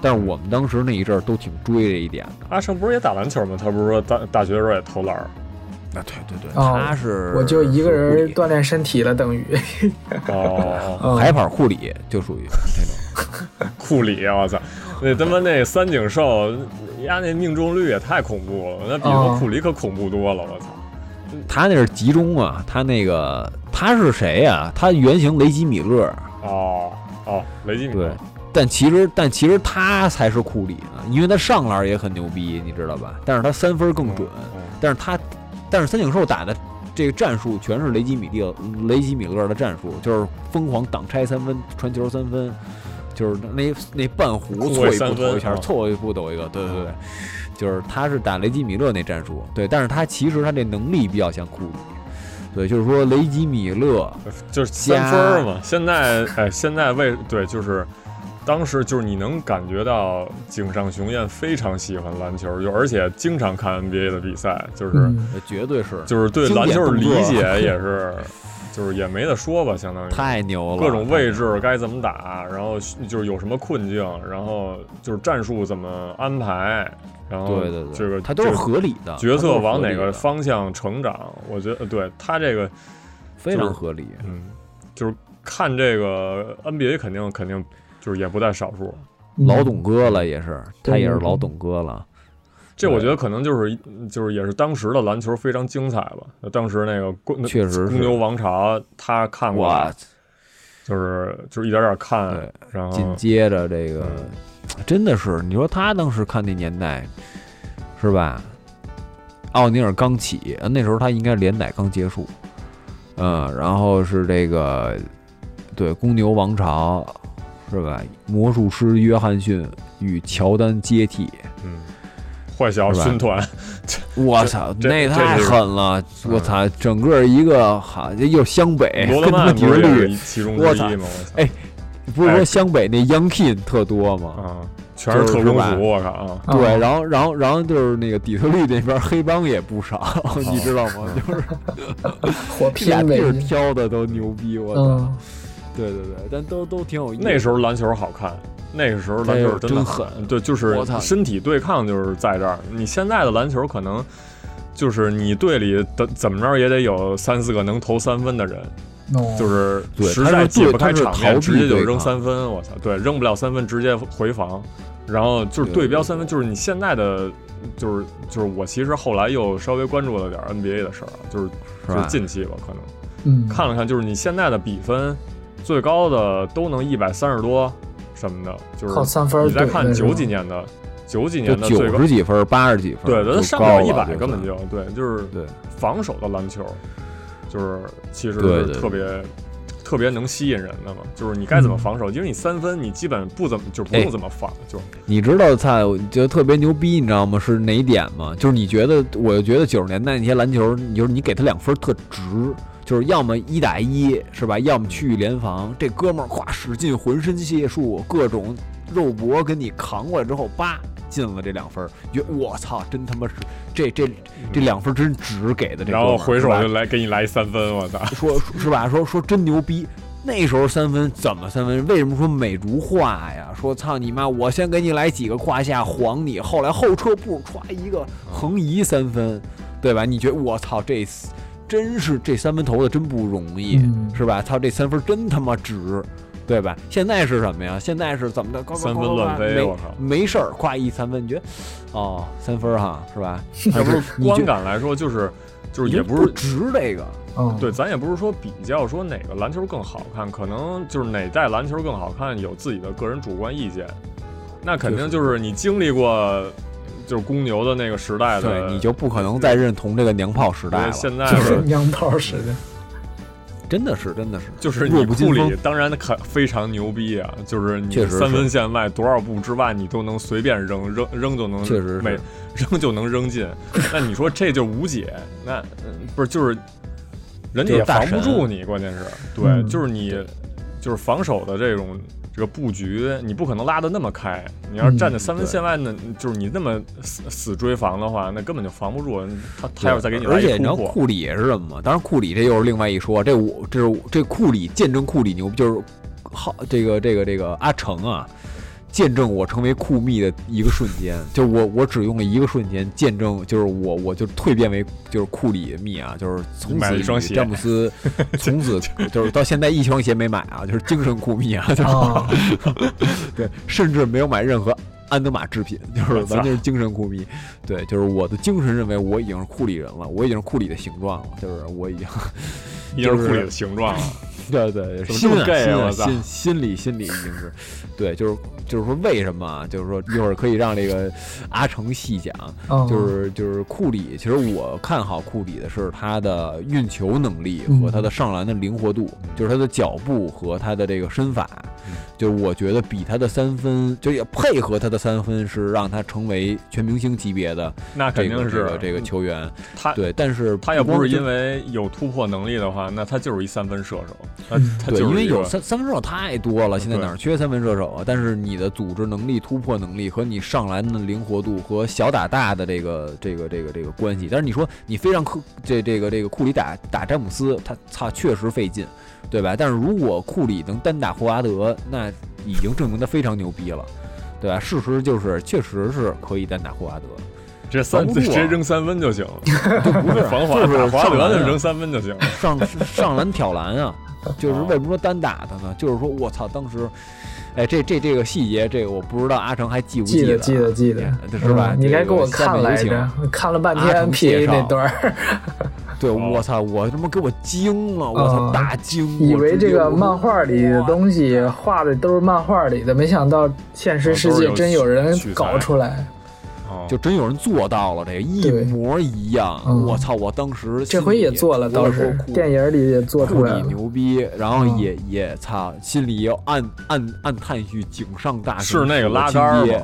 但是我们当时那一阵儿都挺追这一点的。阿成不是也打篮球吗？他不是说大大学的时候也投篮儿？啊，对对对，哦他是我就一个人锻炼身体了，等于哦，[LAUGHS] 嗯海跑库里就属于那种。库里啊，我操！那他妈那三井寿，丫那命中率也太恐怖了，那比他妈哦库里可恐怖多了，我操！他那是集中啊，他那个他是谁呀、他原型雷吉米勒，哦哦，雷吉米勒对，但其实但其实他才是库里呢，因为他上篮也很牛逼，你知道吧？但是他三分更准，嗯但是他但是三井寿打的这个战术全是雷吉米勒雷吉米勒的战术，就是疯狂挡拆三分、传球三分，就是那那半弧错一步位三分抖一下，啊错一步抖一个，对对对，就是他是打雷吉米勒那战术，对，但是他其实他这能力比较像库里，对，就是说雷吉米勒就是三分嘛。现在哎，现在为对，就是当时就是你能感觉到井上雄彦非常喜欢篮球，就而且经常看 NBA 的比赛，就是、绝对是。就是对篮球的理解也是，就是也没得说吧，相当于。太牛了，各种位置该怎么打，然后就是有什么困境，然后就是战术怎么安排，然后对对对，这个他都是这个合理的，角色往哪个方向成长，我觉得对他这个，非常合理，嗯，就是看这个 NBA 肯定肯定就是也不在少数。嗯老董哥了也是，他也是老董哥了。这我觉得可能就是就是也是当时的篮球非常精彩吧。当时那个公确实公牛王朝，他看过，，就是就是一点点看，然后紧接着这个嗯真的是，你说他当时看那年代是吧？奥尼尔刚起，呃那时候他应该连载刚结束，嗯，然后是这个对公牛王朝是吧？魔术师约翰逊与乔丹接替，嗯，坏小子军团，我操，那太狠了！嗯我操，整个一个好，这又湘北，跟他妈底特律，其中之我操哎不是说哎湘北那 Young King 特多吗？啊，全是特工服，我靠对，然后然后然后就是那个底特律那边黑帮也不少，你知道吗？就是俩地儿，挑的都牛逼，我操！嗯，对对对，但都都挺有意思。那时候篮球好看，那个时候篮球真的狠。对，就是身体对抗就是在这儿。你现在的篮球可能就是你队里怎怎么着也得有三四个能投三分的人，哦。就是对实在解不开场面，直接就扔三分。我操，对，扔不了三分直接回防，然后就是对对标三分，就是你现在的。就是就是我其实后来又稍微关注了点 NBA 的事儿啊，就是就是？近期吧，可能嗯，看了看，就是你现在的比分最高的都能一百三十多什么的，就是靠三分你再看九几年的，九几年的最高九十，几分，八十几分，对，就他上不了了一百，根本就对，就是对。防守的篮球，就是其实特别特别能吸引人的嘛，就是你该怎么嗯。防守，因为你三分你基本不怎么就不哎。用怎么防，就你知道操，我觉得特别牛逼，你知道吗？是哪一点吗？就是你觉得，我就觉得九十年代那些篮球，你就是你给他两分特值，就是要么一打一，是吧？要么区域联防，这哥们儿咵使劲浑身解数，各种肉搏跟你扛过来之后，叭进了这两分，觉我操，真他妈是这这这两分真值给的，这然后回手就来给你来三分，我操！说是吧？说说真牛逼。那时候三分怎么三分？为什么说美如画呀？说操你妈！我先给你来几个胯下晃你，后来后撤步歘一个横移三分，对吧？你觉得我操这真是这三分投的真不容易，嗯是吧？操，这三分真他妈值，对吧？现在是什么呀？现在是怎么的？高高三分乱飞没我靠没事儿，夸一三分，你觉得哦，三分哈，是吧？[LAUGHS] 要不是观感来说，就是就是也不是值这个，嗯，对，咱也不是说比较说哪个篮球更好看，可能就是哪代篮球更好看，有自己的个人主观意见。那肯定就是你经历过就是公牛的那个时代的，对，你就不可能再认同这个娘炮时代了。现在就是的娘炮时代。真的是，真的是，就是弱你库里。当然可非常牛逼啊，就是你三分线外多少步之外你都能随便扔扔扔就能确实是每 [LAUGHS] 扔就能扔进。[LAUGHS] 那你说这就无解？那嗯不是就是人家也防不住你，关键是对，嗯就是你就是防守的这种这个布局，你不可能拉得那么开。你要是站在嗯三分线外呢，就是你那么死死追防的话，那根本就防不住。他他要是再给你来而且你知道库里也是什么吗？当然库里这又是另外一说，这我这是这库里见证库里牛逼，就是好这个这个这个阿成啊，见证我成为酷密的一个瞬间，就我我只用了一个瞬间见证，就是我我就蜕变为就是库里密啊，就是从此詹姆斯 [LAUGHS] 从此就是到现在一双鞋没买啊，就是精神酷密啊，就是。啊，[LAUGHS] 对，甚至没有买任何安德玛制品，就是完全是精神酷蜜。对，就是我的精神认为我已经是库里人了，我已经是库里的形状了，就是我已经，已经就是库里的形状了。对对，心心啊我操心心理心理已经是，对，就是就是说为什么啊？就是说一会儿可以让这个阿成细讲，嗯就是就是库里，其实我看好库里的是他的运球能力和他的上篮的灵活度，就是他的脚步和他的这个身法，就是我觉得比他的三分，就也配合他的三分是让他成为全明星级别的那肯定是这个这个球员。他对，但是他要不是因为为有突破能力的话，那他就是一三分射手。他嗯对，因为有三三分射手太多了，现在哪儿缺三分射手啊？但是你的组织能力、突破能力和你上篮的灵活度和小打大的这个这个这个这个关系，但是你说你非让库这这个这个库里打打詹姆斯，他操确实费劲，对吧？但是如果库里能单打霍华德，那已经证明他非常牛逼了。对吧？事实就是，确实是可以单打霍华德，这三防不住啊直接扔三分就行了，[LAUGHS] 就不是防华就是打华德上篮啊就扔三分就行了。上上篮挑篮啊，就是为什么说单打他呢？就是说我操，当时，哎，这这这个细节，这个我不知道阿成还记不得啊？记得记得记得，是吧？嗯你该给我看来下面有着，看了半天 PA 那段儿，[LAUGHS] 对，哦我操，我他妈给我惊了，我操，嗯大惊！以为这个漫画里的东西画的都是漫画里的，没想到现实世界真有人搞出来。哦，就真有人做到了，这个一模一样。嗯我操！我当时这回也做了，倒是电影里也做出来了。牛逼，然后嗯也也操，心里要暗暗暗叹一句井上大是那个拉杆儿吗？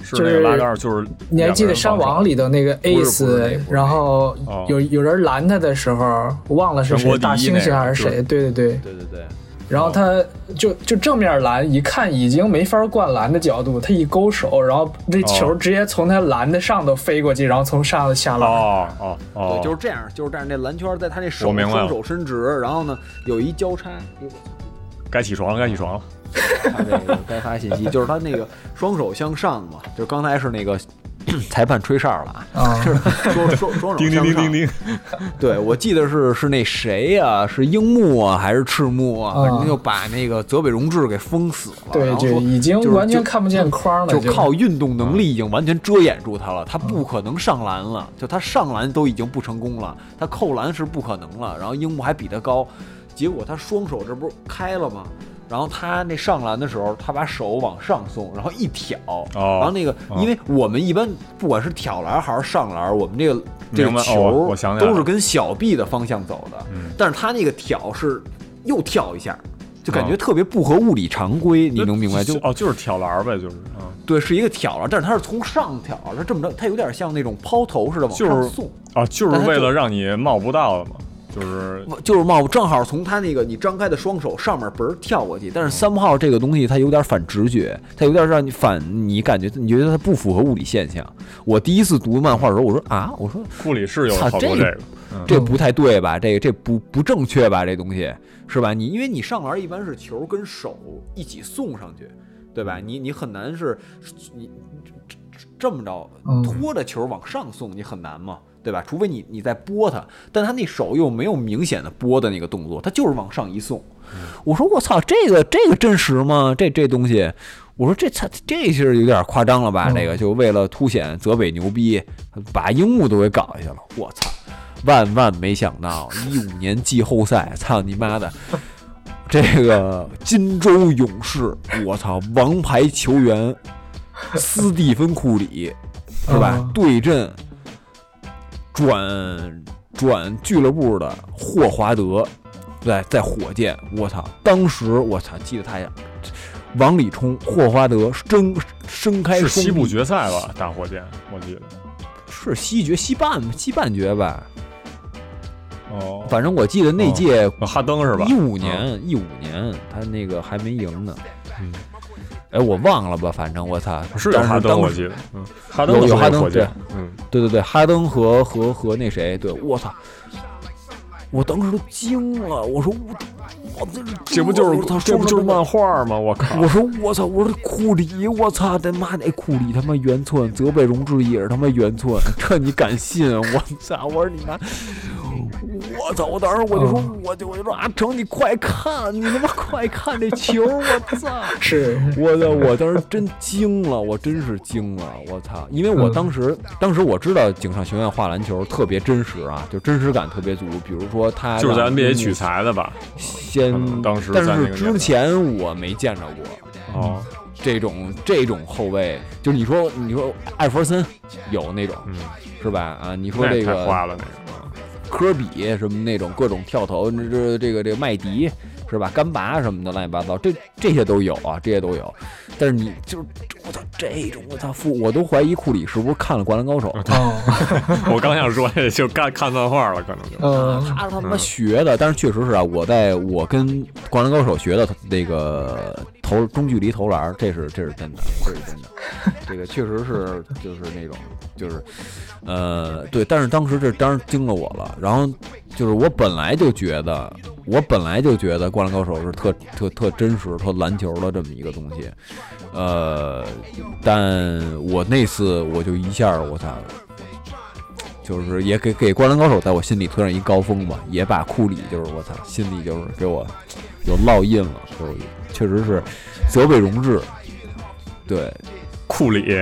是那就是个拉杆儿，就是你还记得《山王》里头那个 Ace，然后哦有有人拦他的时候，忘了是谁，大猩猩还是谁？对对对。对对对，然后他就就正面拦，一看已经没法灌篮的角度，他一勾手，然后这球哦直接从他篮的上头飞过去，然后从上头下篮。哦哦哦对，，就是这样，就是这样。那篮圈在他那手双手伸直，然后呢有一交叉，该起床了，该起床了。他这个该发信息，就是他那个双手向上嘛，就是刚才是那个 [CLEARS THROAT] 裁判吹哨了啊，啊，[LAUGHS] 是双双双手叮叮叮叮。叮，[LAUGHS] 对，我记得是是那谁呀、是樱木啊，还是赤木啊？啊反正就把那个泽北荣治给封死了。对，已经完全看不见框了，就靠运动能嗯力已经完全遮掩住他了，他不可能上篮了，就他上篮都已经不成功了，他扣篮是不可能了。然后樱木还比他高，结果他双手这不是开了吗？然后他那上篮的时候，他把手往上送，然后一挑，然后那个，哦。因为我们一般不管是挑篮还是上篮，我们这个这个球都是跟小臂的方向走的，嗯。但是他那个挑是又跳一下，就感觉哦特别不合物理常规，你能明白？就哦，就是挑篮儿呗，就是啊，对，是一个挑篮，但是他是从上挑，他这么着，他有点像那种抛投似的往就是上送，啊，就是为了让你冒不到的嘛，就是就是冒正好从他那个你张开的双手上面嘣儿跳过去。但是三号这个东西它有点反直觉，它有点让你反，你感觉你觉得它不符合物理现象。我第一次读漫画的时候，我说啊，我说库里是有操这个好多这个，嗯这不太对吧？这个这不不正确吧？这东西是吧？你因为你上篮一般是球跟手一起送上去，对吧？你你很难是你这这这么着嗯拖着球往上送，你很难嘛，对对吧？除非你你在拨他，但他那手又没有明显的拨的那个动作，他就是往上一送。我说我操，这个这个真实吗？这这东西，我说这操这是有点夸张了吧？嗯这个就为了凸显泽北牛逼，把樱木都给搞下去了。我操！万万没想到，一五年季后赛，操你妈的！这个金州勇士，我操，王牌球员斯蒂芬库里是吧？嗯对阵转转俱乐部的霍华德，在在火箭，我操！当时我操，记得他呀往里冲，霍华德伸伸开双是西部决赛吧？打火箭，我记得。是西决西半西半决吧？哦，反正我记得那届哈登是吧？一五年，一五年他那个还没赢呢。嗯，哎，我忘了吧，反正我操，是有哈登，我记得。嗯，哈登有哈登对火箭。嗯，对对对，哈登和和和那谁，对我操，我当时都惊了，我说我我这这不就是我操这不就是漫画吗？我靠！我说我操，我说库里，我操他妈的，哎库里他妈原寸，泽北荣治也是他妈原寸，这你敢信？我操！我说你妈，我操！我当时我就说，我就我就说阿成，你快看，你他妈快看这球，我操！[LAUGHS] 是 [LAUGHS] 我的，我当时真惊了，我真是惊了，我操！因为我嗯当时，当时我知道井上学院画篮球特别真实啊，就真实感特别足。比如说他就是在让 NBA 取材的吧？先，当时但是之前我没见着过哦，这种这种后卫，就是你说你说艾弗森有那种嗯，是吧？啊，你说那太这个花了那个。科比什么那种各种跳投，这这这个这个麦迪是吧？干拔什么的乱七八糟，这这些都有啊，这些都有。但是你就是我操，这种我操，富我都怀疑库里是不是看了《灌篮高手》哦，[LAUGHS] 我刚想说，就看看漫画了，可能就。嗯，他他妈学的，但是确实是啊，我在我跟《灌篮高手》学的那个投中距离投篮，这是这是真的，这是真的，这个确实是就是那种就是呃对，但是当时这当时惊了我了，然后就是我本来就觉得，我本来就觉得《灌篮高手》是特特特真实、特篮球的这么一个东西，呃，但我那次我就一下我操。就是也给给《灌篮高手》在我心里推上一高峰吧，也把库里就是我操，心里就是给我有烙印了，就是确实是泽北荣治，对库里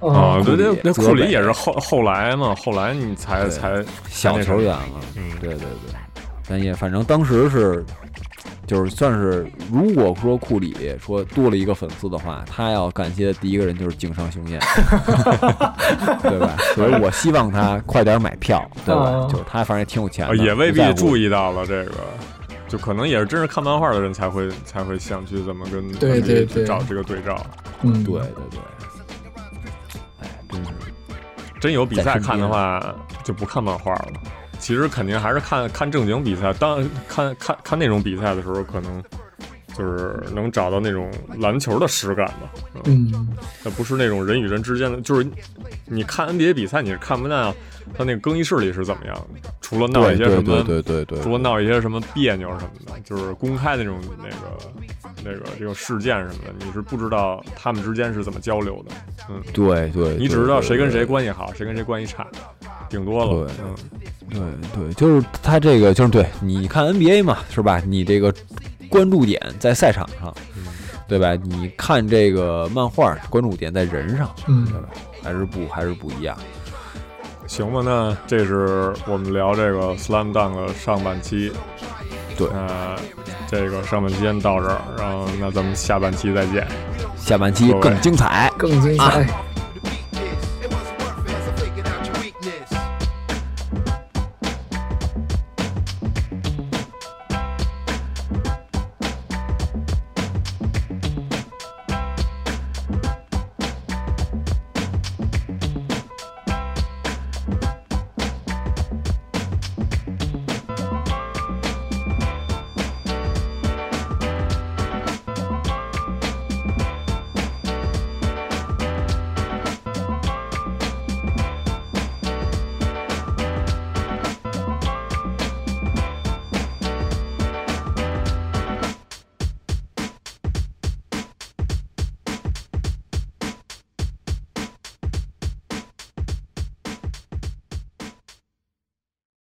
哦啊，对库里对，那库里也是后后来嘛，后来你才对才小球员了，嗯，对对对，但也反正当时是，就是算是，如果说库里说多了一个粉丝的话，他要感谢的第一个人就是井上雄彦，[LAUGHS] 对吧？所以我希望他快点买票，对吧？哦就是他反正也挺有钱啊的，也未必注。意到了这个。就可能也是真是看漫画的人才会才会想去怎么跟对 NBA 对对去找这个对照。嗯，对对对，哎，真是真有比赛看的话，就不看漫画了。其实肯定还是看看正经比赛。当看看看那种比赛的时候，可能就是能找到那种篮球的实感吧。嗯，嗯，那不是那种人与人之间的，就是你看 NBA 比赛，你是看不到他那个更衣室里是怎么样的，除了闹对对一些什么，对对对对，除了闹一些什么别扭什么的，就是公开那种那个那个这个事件什么的，你是不知道他们之间是怎么交流的。嗯，对对，你只知道谁跟谁关系好，谁跟谁关系差，顶多了。对嗯，对对，就是他这个就是对，你看 NBA 嘛，是吧？你这个关注点在赛场上，嗯对吧？你看这个漫画，关注点在人上，嗯对吧？还是不还是不一样。行吧，那这是我们聊这个 Slam Dunk 的上半期。对呃这个上半期先到这儿，然后那咱们下半期再见。下半期更精彩。更精彩。